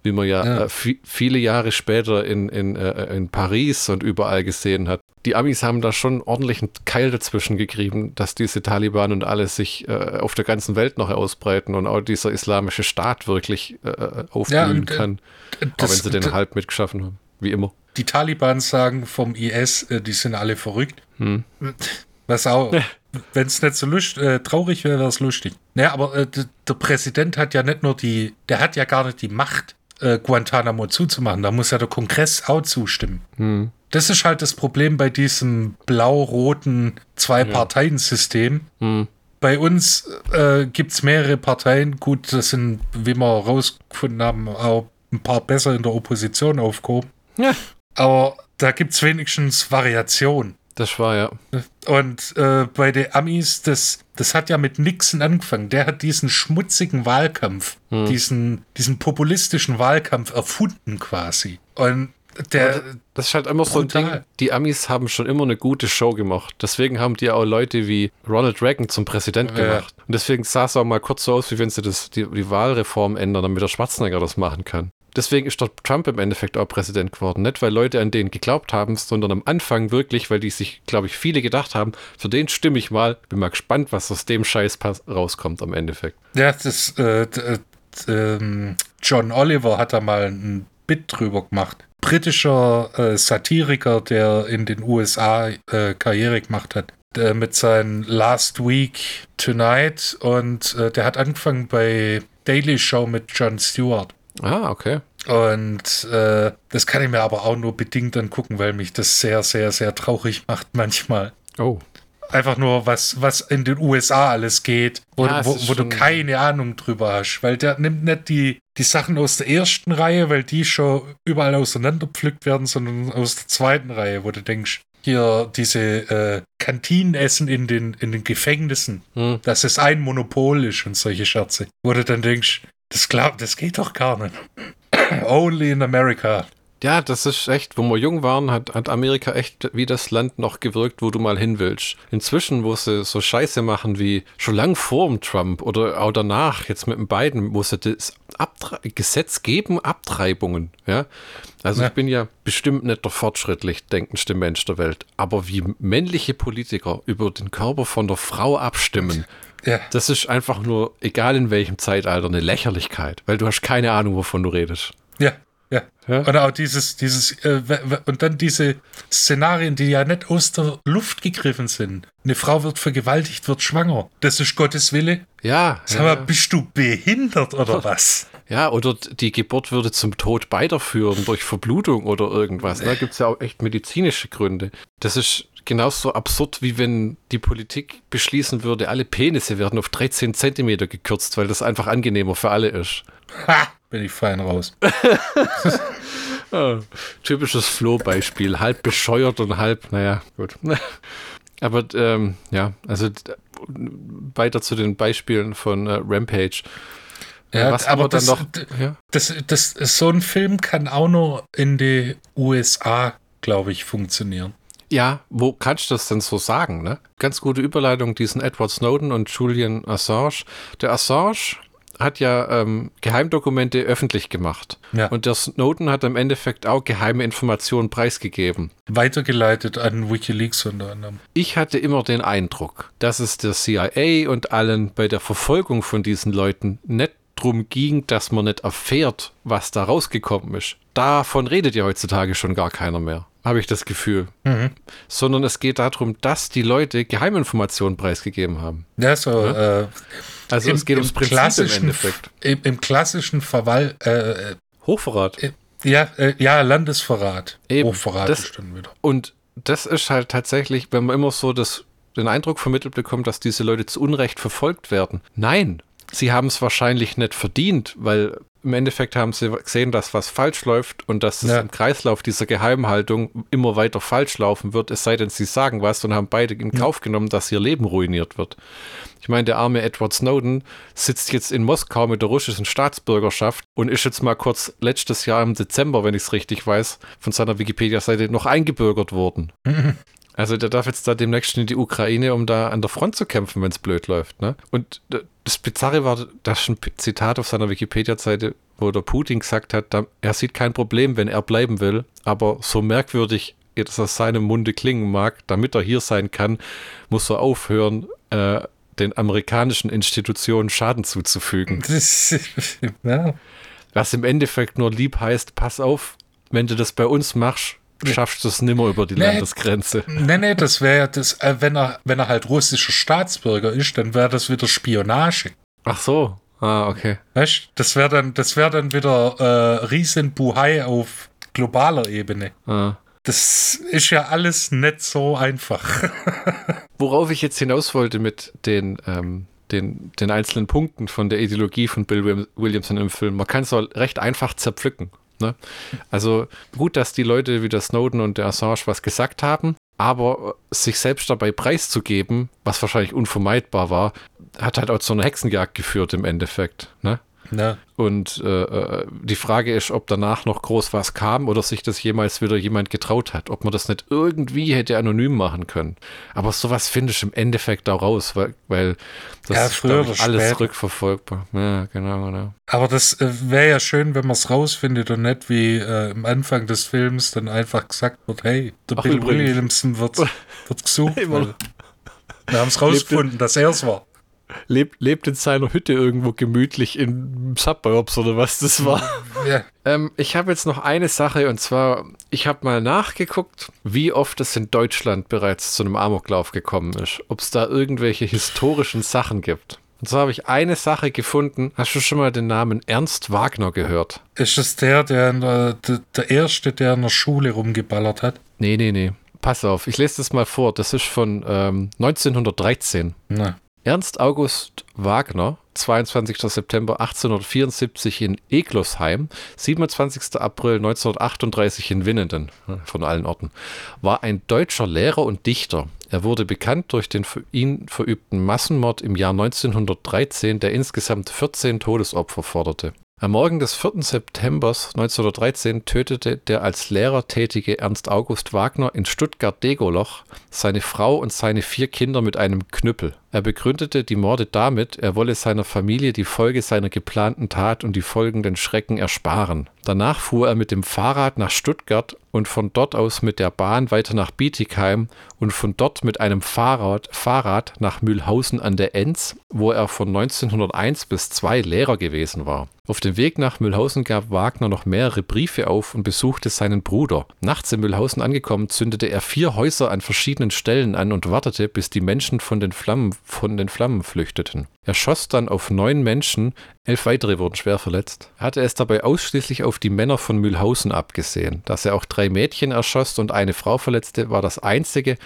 wie man ja, ja. Äh, viele Jahre später in, in, äh, in Paris und überall gesehen hat. Die Amis haben da schon ordentlich einen Keil dazwischen gegrieben, dass diese Taliban und alles sich äh, auf der ganzen Welt noch ausbreiten und auch dieser islamische Staat wirklich äh, äh aufblühen ja, kann. Das, auch wenn sie den halb mitgeschaffen haben, wie immer. Die Taliban sagen vom IS, äh, die sind alle verrückt. Hm. Was auch, wenn es nicht so lust, äh, traurig wäre, wäre es lustig. Naja, aber äh, der Präsident hat ja nicht nur die, der hat ja gar nicht die Macht, äh, Guantanamo zuzumachen. Da muss ja der Kongress auch zustimmen. Hm. Das ist halt das Problem bei diesem blau-roten Zwei-Parteien-System. Hm. Bei uns äh, gibt es mehrere Parteien. Gut, das sind, wie wir rausgefunden haben, auch ein paar besser in der Opposition aufgehoben. Ja. Aber da gibt es wenigstens Variation. Das war ja. Und äh, bei den Amis, das, das hat ja mit Nixon angefangen. Der hat diesen schmutzigen Wahlkampf, hm. diesen, diesen populistischen Wahlkampf erfunden quasi. Und der, das ist halt immer so ein Ding. Die Amis haben schon immer eine gute Show gemacht. Deswegen haben die auch Leute wie Ronald Reagan zum Präsident ja. gemacht. Und deswegen sah es auch mal kurz so aus, wie wenn sie das, die, die Wahlreform ändern, damit der Schwarzenegger das machen kann. Deswegen ist dort Trump im Endeffekt auch Präsident geworden. Nicht, weil Leute an den geglaubt haben, sondern am Anfang wirklich, weil die sich, glaube ich, viele gedacht haben, für den stimme ich mal. Bin mal gespannt, was aus dem Scheiß rauskommt am Endeffekt. Ja, das, äh, äh, John Oliver hat da mal ein Bit drüber gemacht. Britischer äh, Satiriker, der in den USA äh, Karriere gemacht hat mit seinem Last Week Tonight und äh, der hat angefangen bei Daily Show mit Jon Stewart. Ah, okay. Und äh, das kann ich mir aber auch nur bedingt angucken, weil mich das sehr, sehr, sehr traurig macht manchmal. Oh. Einfach nur, was, was in den USA alles geht, wo, ja, wo, wo du keine Ahnung drüber hast. Weil der nimmt nicht die, die Sachen aus der ersten Reihe, weil die schon überall auseinanderpflückt werden, sondern aus der zweiten Reihe, wo du denkst, hier diese äh, Kantinenessen in den, in den Gefängnissen, hm. dass es ein Monopol ist und solche Scherze. Wo du dann denkst, das glaubt, das geht doch gar nicht. Only in America. Ja, das ist echt, wo wir jung waren, hat, hat Amerika echt wie das Land noch gewirkt, wo du mal hin willst. Inzwischen, wo sie so Scheiße machen wie schon lang vor dem Trump oder auch danach, jetzt mit dem Biden, wo sie das Abtre Gesetz geben, Abtreibungen. Ja? Also ja. ich bin ja bestimmt nicht der fortschrittlich denkendste Mensch der Welt, aber wie männliche Politiker über den Körper von der Frau abstimmen, ja. Das ist einfach nur, egal in welchem Zeitalter, eine Lächerlichkeit, weil du hast keine Ahnung, wovon du redest. Ja, ja. ja? Und auch dieses, dieses, äh, und dann diese Szenarien, die ja nicht aus der Luft gegriffen sind. Eine Frau wird vergewaltigt, wird schwanger. Das ist Gottes Wille. Ja. Sag mal, ja. bist du behindert oder was? Ja, oder die Geburt würde zum Tod weiterführen durch Verblutung oder irgendwas. Da gibt es ja auch echt medizinische Gründe. Das ist genauso absurd, wie wenn die Politik beschließen würde, alle Penisse werden auf 13 Zentimeter gekürzt, weil das einfach angenehmer für alle ist. Ha! Bin ich fein raus. oh, typisches Flo-Beispiel. Halb bescheuert und halb, naja, gut. Aber ähm, ja, also weiter zu den Beispielen von äh, Rampage. Äh, ja, Was aber das, noch, ja? das, das, so ein Film kann auch nur in die USA, glaube ich, funktionieren. Ja, wo kannst du das denn so sagen, ne? Ganz gute Überleitung, diesen Edward Snowden und Julian Assange. Der Assange hat ja ähm, Geheimdokumente öffentlich gemacht. Ja. Und der Snowden hat im Endeffekt auch geheime Informationen preisgegeben. Weitergeleitet an Wikileaks unter anderem. Ich hatte immer den Eindruck, dass es der CIA und allen bei der Verfolgung von diesen Leuten nicht drum ging, dass man nicht erfährt, was da rausgekommen ist. Davon redet ja heutzutage schon gar keiner mehr, habe ich das Gefühl. Mhm. Sondern es geht darum, dass die Leute Geheiminformationen preisgegeben haben. Ja, so. Ja? Äh, also im, es geht ums Prinzip im Endeffekt. Im, im klassischen Verwalt. Äh, Hochverrat. Äh, ja, äh, ja, Landesverrat. Eben. Hochverrat das, wieder. Und das ist halt tatsächlich, wenn man immer so das, den Eindruck vermittelt bekommt, dass diese Leute zu Unrecht verfolgt werden. Nein, sie haben es wahrscheinlich nicht verdient, weil im Endeffekt haben sie gesehen, dass was falsch läuft und dass es ja. im Kreislauf dieser Geheimhaltung immer weiter falsch laufen wird, es sei denn, sie sagen was und haben beide in Kauf genommen, dass ihr Leben ruiniert wird. Ich meine, der arme Edward Snowden sitzt jetzt in Moskau mit der russischen Staatsbürgerschaft und ist jetzt mal kurz letztes Jahr im Dezember, wenn ich es richtig weiß, von seiner Wikipedia-Seite noch eingebürgert worden. Also der darf jetzt da demnächst in die Ukraine, um da an der Front zu kämpfen, wenn es blöd läuft. Ne? Und das Bizarre war, das ist ein Zitat auf seiner Wikipedia-Seite, wo der Putin gesagt hat, er sieht kein Problem, wenn er bleiben will, aber so merkwürdig es aus seinem Munde klingen mag, damit er hier sein kann, muss er aufhören, äh, den amerikanischen Institutionen Schaden zuzufügen. Ja. Was im Endeffekt nur lieb heißt, pass auf, wenn du das bei uns machst, schaffst du es nimmer über die nee, Landesgrenze. Nee, nee, das wäre ja das, äh, wenn er, wenn er halt russischer Staatsbürger ist, dann wäre das wieder Spionage. Ach so. Ah, okay. Weißt das wäre dann, das wäre dann wieder äh, Riesenbuhai auf globaler Ebene. Ah. Das ist ja alles nicht so einfach. Worauf ich jetzt hinaus wollte mit den, ähm, den, den einzelnen Punkten von der Ideologie von Bill Williamson im Film, man kann es recht einfach zerpflücken. Ne? Also gut, dass die Leute wie der Snowden und der Assange was gesagt haben, aber sich selbst dabei preiszugeben, was wahrscheinlich unvermeidbar war, hat halt auch zu einer Hexenjagd geführt im Endeffekt. Ne? Ja. Und äh, äh, die Frage ist, ob danach noch groß was kam oder sich das jemals wieder jemand getraut hat. Ob man das nicht irgendwie hätte anonym machen können. Aber sowas finde ich im Endeffekt auch raus, weil, weil das ja, früher ist alles später. rückverfolgbar. Ja, genau, genau. Aber das äh, wäre ja schön, wenn man es rausfindet und nicht wie äh, am Anfang des Films dann einfach gesagt wird, hey, der Ach, Bill Williamson wird, wird gesucht. wir haben es rausgefunden, dass er es war lebt, lebt in seiner Hütte irgendwo gemütlich in Suburbs oder was das war. Ja. Ähm, ich habe jetzt noch eine Sache und zwar, ich habe mal nachgeguckt, wie oft es in Deutschland bereits zu einem Amoklauf gekommen ist. Ob es da irgendwelche historischen Sachen gibt. Und zwar habe ich eine Sache gefunden. Hast du schon mal den Namen Ernst Wagner gehört? Ist es der, der, der, der Erste, der in der Schule rumgeballert hat? Nee, nee, nee. Pass auf, ich lese das mal vor. Das ist von ähm, 1913. Na. Ernst August Wagner, 22. September 1874 in Eglosheim, 27. April 1938 in Winnenden, von allen Orten, war ein deutscher Lehrer und Dichter. Er wurde bekannt durch den für ihn verübten Massenmord im Jahr 1913, der insgesamt 14 Todesopfer forderte. Am Morgen des 4. September 1913 tötete der als Lehrer tätige Ernst August Wagner in Stuttgart-Degoloch seine Frau und seine vier Kinder mit einem Knüppel. Er begründete die Morde damit, er wolle seiner Familie die Folge seiner geplanten Tat und die folgenden Schrecken ersparen. Danach fuhr er mit dem Fahrrad nach Stuttgart und von dort aus mit der Bahn weiter nach Bietigheim und von dort mit einem Fahrrad, Fahrrad nach Mühlhausen an der Enz, wo er von 1901 bis 2 Lehrer gewesen war. Auf dem Weg nach Mühlhausen gab Wagner noch mehrere Briefe auf und besuchte seinen Bruder. Nachts in Mühlhausen angekommen, zündete er vier Häuser an verschiedenen Stellen an und wartete, bis die Menschen von den Flammen von den Flammen flüchteten. Er schoss dann auf neun Menschen, elf weitere wurden schwer verletzt. Er hatte es dabei ausschließlich auf die Männer von Mühlhausen abgesehen. Dass er auch drei Mädchen erschoss und eine Frau verletzte, war das einzige,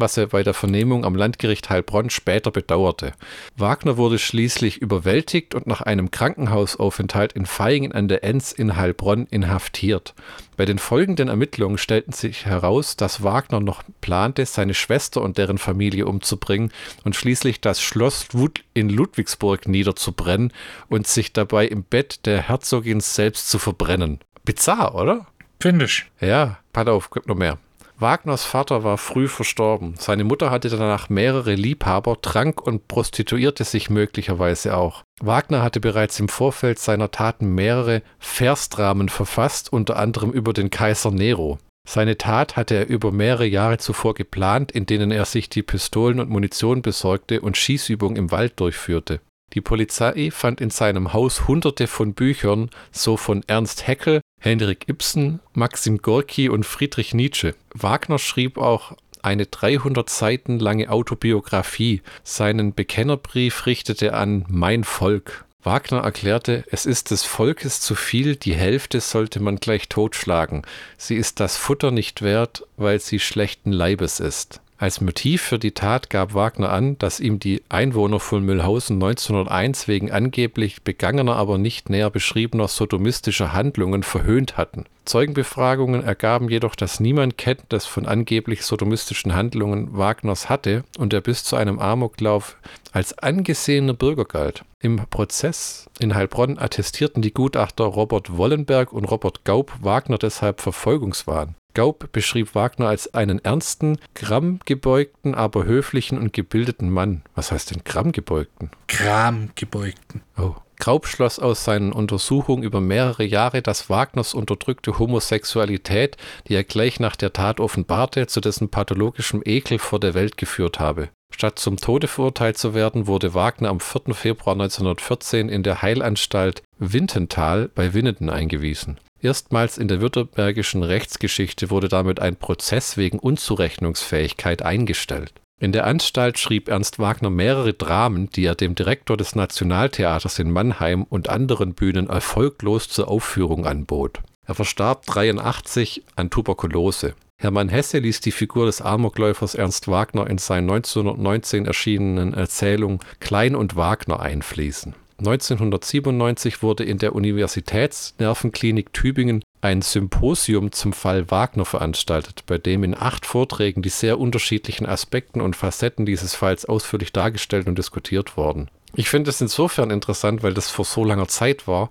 was er bei der Vernehmung am Landgericht Heilbronn später bedauerte. Wagner wurde schließlich überwältigt und nach einem Krankenhausaufenthalt in Vaihingen an der Enz in Heilbronn inhaftiert. Bei den folgenden Ermittlungen stellten sich heraus, dass Wagner noch plante, seine Schwester und deren Familie umzubringen und schließlich das Schloss in Ludwigsburg niederzubrennen und sich dabei im Bett der Herzogin selbst zu verbrennen. Bizarr, oder? Finde ich. Ja, pass auf, gibt noch mehr. Wagners Vater war früh verstorben. Seine Mutter hatte danach mehrere Liebhaber, trank und prostituierte sich möglicherweise auch. Wagner hatte bereits im Vorfeld seiner Taten mehrere Versdramen verfasst, unter anderem über den Kaiser Nero. Seine Tat hatte er über mehrere Jahre zuvor geplant, in denen er sich die Pistolen und Munition besorgte und Schießübungen im Wald durchführte. Die Polizei fand in seinem Haus hunderte von Büchern, so von Ernst Haeckel, Henrik Ibsen, Maxim Gorki und Friedrich Nietzsche. Wagner schrieb auch eine 300 Seiten lange Autobiografie. Seinen Bekennerbrief richtete an Mein Volk. Wagner erklärte, es ist des Volkes zu viel, die Hälfte sollte man gleich totschlagen. Sie ist das Futter nicht wert, weil sie schlechten Leibes ist. Als Motiv für die Tat gab Wagner an, dass ihm die Einwohner von Mühlhausen 1901 wegen angeblich begangener, aber nicht näher beschriebener sodomistischer Handlungen verhöhnt hatten. Zeugenbefragungen ergaben jedoch, dass niemand Kenntnis von angeblich sodomistischen Handlungen Wagners hatte und er bis zu einem Amoklauf als angesehener Bürger galt. Im Prozess in Heilbronn attestierten die Gutachter Robert Wollenberg und Robert Gaub Wagner deshalb Verfolgungswahn. Gaub beschrieb Wagner als einen ernsten, grammgebeugten, aber höflichen und gebildeten Mann. Was heißt denn grammgebeugten? Gramgebeugten. Oh. Graub schloss aus seinen Untersuchungen über mehrere Jahre, dass Wagners unterdrückte Homosexualität, die er gleich nach der Tat offenbarte, zu dessen pathologischem Ekel vor der Welt geführt habe. Statt zum Tode verurteilt zu werden, wurde Wagner am 4. Februar 1914 in der Heilanstalt Wintenthal bei Winnenden eingewiesen. Erstmals in der württembergischen Rechtsgeschichte wurde damit ein Prozess wegen Unzurechnungsfähigkeit eingestellt. In der Anstalt schrieb Ernst Wagner mehrere Dramen, die er dem Direktor des Nationaltheaters in Mannheim und anderen Bühnen erfolglos zur Aufführung anbot. Er verstarb 83 an Tuberkulose. Hermann Hesse ließ die Figur des Amokläufers Ernst Wagner in seinen 1919 erschienenen Erzählung Klein und Wagner einfließen. 1997 wurde in der Universitätsnervenklinik Tübingen ein Symposium zum Fall Wagner veranstaltet, bei dem in acht Vorträgen die sehr unterschiedlichen Aspekten und Facetten dieses Falls ausführlich dargestellt und diskutiert wurden. Ich finde es insofern interessant, weil das vor so langer Zeit war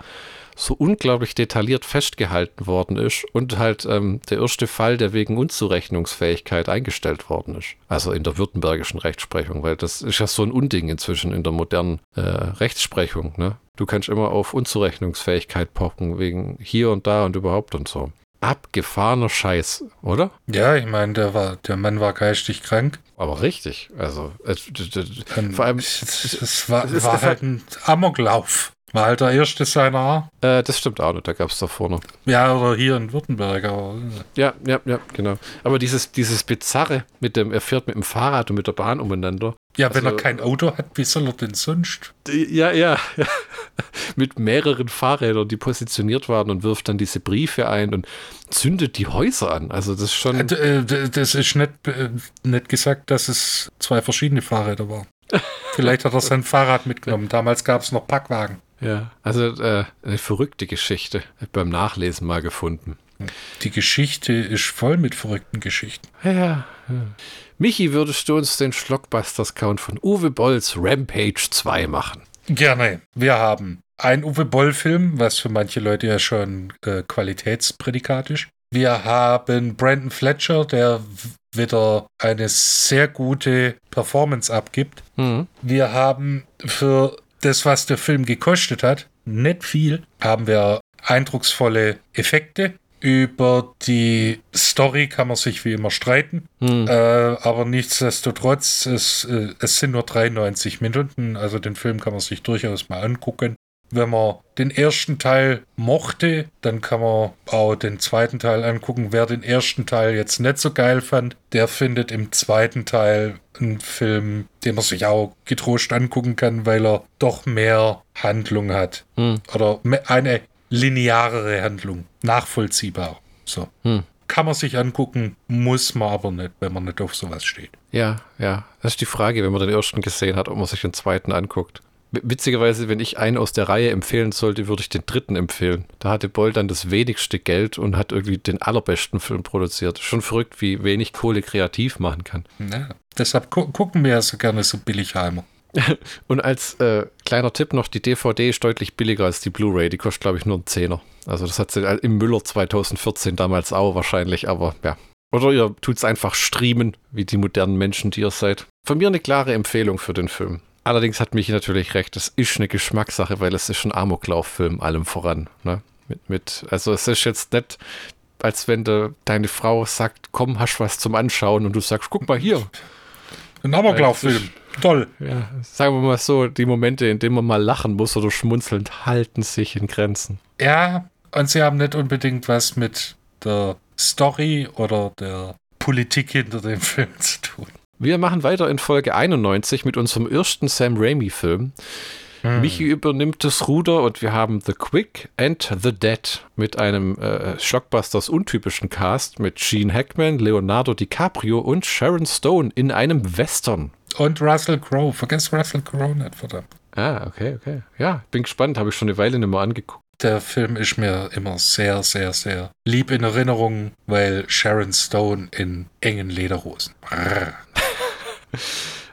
so unglaublich detailliert festgehalten worden ist und halt ähm, der erste Fall, der wegen Unzurechnungsfähigkeit eingestellt worden ist. Also in der württembergischen Rechtsprechung, weil das ist ja so ein Unding inzwischen in der modernen äh, Rechtsprechung. Ne? Du kannst immer auf Unzurechnungsfähigkeit pochen, wegen hier und da und überhaupt und so. Abgefahrener Scheiß, oder? Ja, ich meine, der war, der Mann war geistig krank. Aber richtig. Also, äh, vor allem. Es war, war halt ein Amoklauf. War halt der erste seiner. Äh, das stimmt auch nicht, da gab es da vorne. Ja, oder hier in Württemberg. Aber ja, ja, ja, genau. Aber dieses, dieses Bizarre mit dem, er fährt mit dem Fahrrad und mit der Bahn umeinander. Ja, also, wenn er kein Auto hat, wie soll er denn sonst? Ja, ja, ja. mit mehreren Fahrrädern, die positioniert waren und wirft dann diese Briefe ein und zündet die Häuser an. Also das ist schon. Äh, das ist nicht, äh, nicht gesagt, dass es zwei verschiedene Fahrräder waren. Vielleicht hat er sein Fahrrad mitgenommen. Damals gab es noch Packwagen. Ja, also äh, eine verrückte Geschichte. Beim Nachlesen mal gefunden. Die Geschichte ist voll mit verrückten Geschichten. Ja, ja. Michi, würdest du uns den Schlockbusters-Count von Uwe Bolls Rampage 2 machen? Gerne. Wir haben einen Uwe Boll-Film, was für manche Leute ja schon äh, Qualitätsprädikat ist. Wir haben Brandon Fletcher, der wieder eine sehr gute Performance abgibt. Mhm. Wir haben für das, was der Film gekostet hat, nicht viel, haben wir eindrucksvolle Effekte. Über die Story kann man sich wie immer streiten, hm. äh, aber nichtsdestotrotz, es, äh, es sind nur 93 Minuten, also den Film kann man sich durchaus mal angucken. Wenn man den ersten Teil mochte, dann kann man auch den zweiten Teil angucken. Wer den ersten Teil jetzt nicht so geil fand, der findet im zweiten Teil einen Film, den man sich auch getrost angucken kann, weil er doch mehr Handlung hat. Hm. Oder eine linearere Handlung. Nachvollziehbar. So. Hm. Kann man sich angucken, muss man aber nicht, wenn man nicht auf sowas steht. Ja, ja. Das ist die Frage, wenn man den ersten gesehen hat, ob man sich den zweiten anguckt. Witzigerweise, wenn ich einen aus der Reihe empfehlen sollte, würde ich den dritten empfehlen. Da hatte Boll dann das wenigste Geld und hat irgendwie den allerbesten Film produziert. Schon verrückt, wie wenig Kohle kreativ machen kann. Ja, deshalb gu gucken wir ja so gerne so Billigheimer. und als äh, kleiner Tipp noch, die DVD ist deutlich billiger als die Blu-ray. Die kostet, glaube ich, nur einen Zehner. Also das hat sie im Müller 2014 damals auch wahrscheinlich, aber ja. Oder ihr tut es einfach streamen, wie die modernen Menschen, die ihr seid. Von mir eine klare Empfehlung für den Film. Allerdings hat Michi natürlich recht, es ist eine Geschmackssache, weil es ist ein Amoklauffilm allem voran. Ne? Mit, mit, also es ist jetzt nicht, als wenn de, deine Frau sagt, komm, hast was zum Anschauen und du sagst, guck mal hier. Ein Amoklau-Film. Toll. Ja, sagen wir mal so, die Momente, in denen man mal lachen muss oder schmunzelnd, halten sich in Grenzen. Ja, und sie haben nicht unbedingt was mit der Story oder der Politik hinter dem Film zu tun. Wir machen weiter in Folge 91 mit unserem ersten Sam Raimi-Film. Hm. Michi übernimmt das Ruder und wir haben The Quick and The Dead mit einem äh, Shockbusters untypischen Cast mit Gene Hackman, Leonardo DiCaprio und Sharon Stone in einem Western. Und Russell Crowe. Vergiss Russell Crowe nicht, verdammt. Ah, okay, okay. Ja, bin gespannt. Habe ich schon eine Weile nicht mehr angeguckt. Der Film ist mir immer sehr, sehr, sehr lieb in Erinnerung, weil Sharon Stone in engen Lederhosen.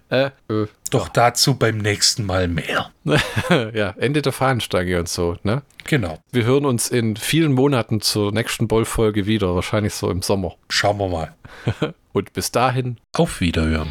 Äh, äh, Doch dazu beim nächsten Mal mehr. ja, Ende der Fahnenstange und so, ne? Genau. Wir hören uns in vielen Monaten zur nächsten Bollfolge wieder, wahrscheinlich so im Sommer. Schauen wir mal. und bis dahin. Auf Wiederhören.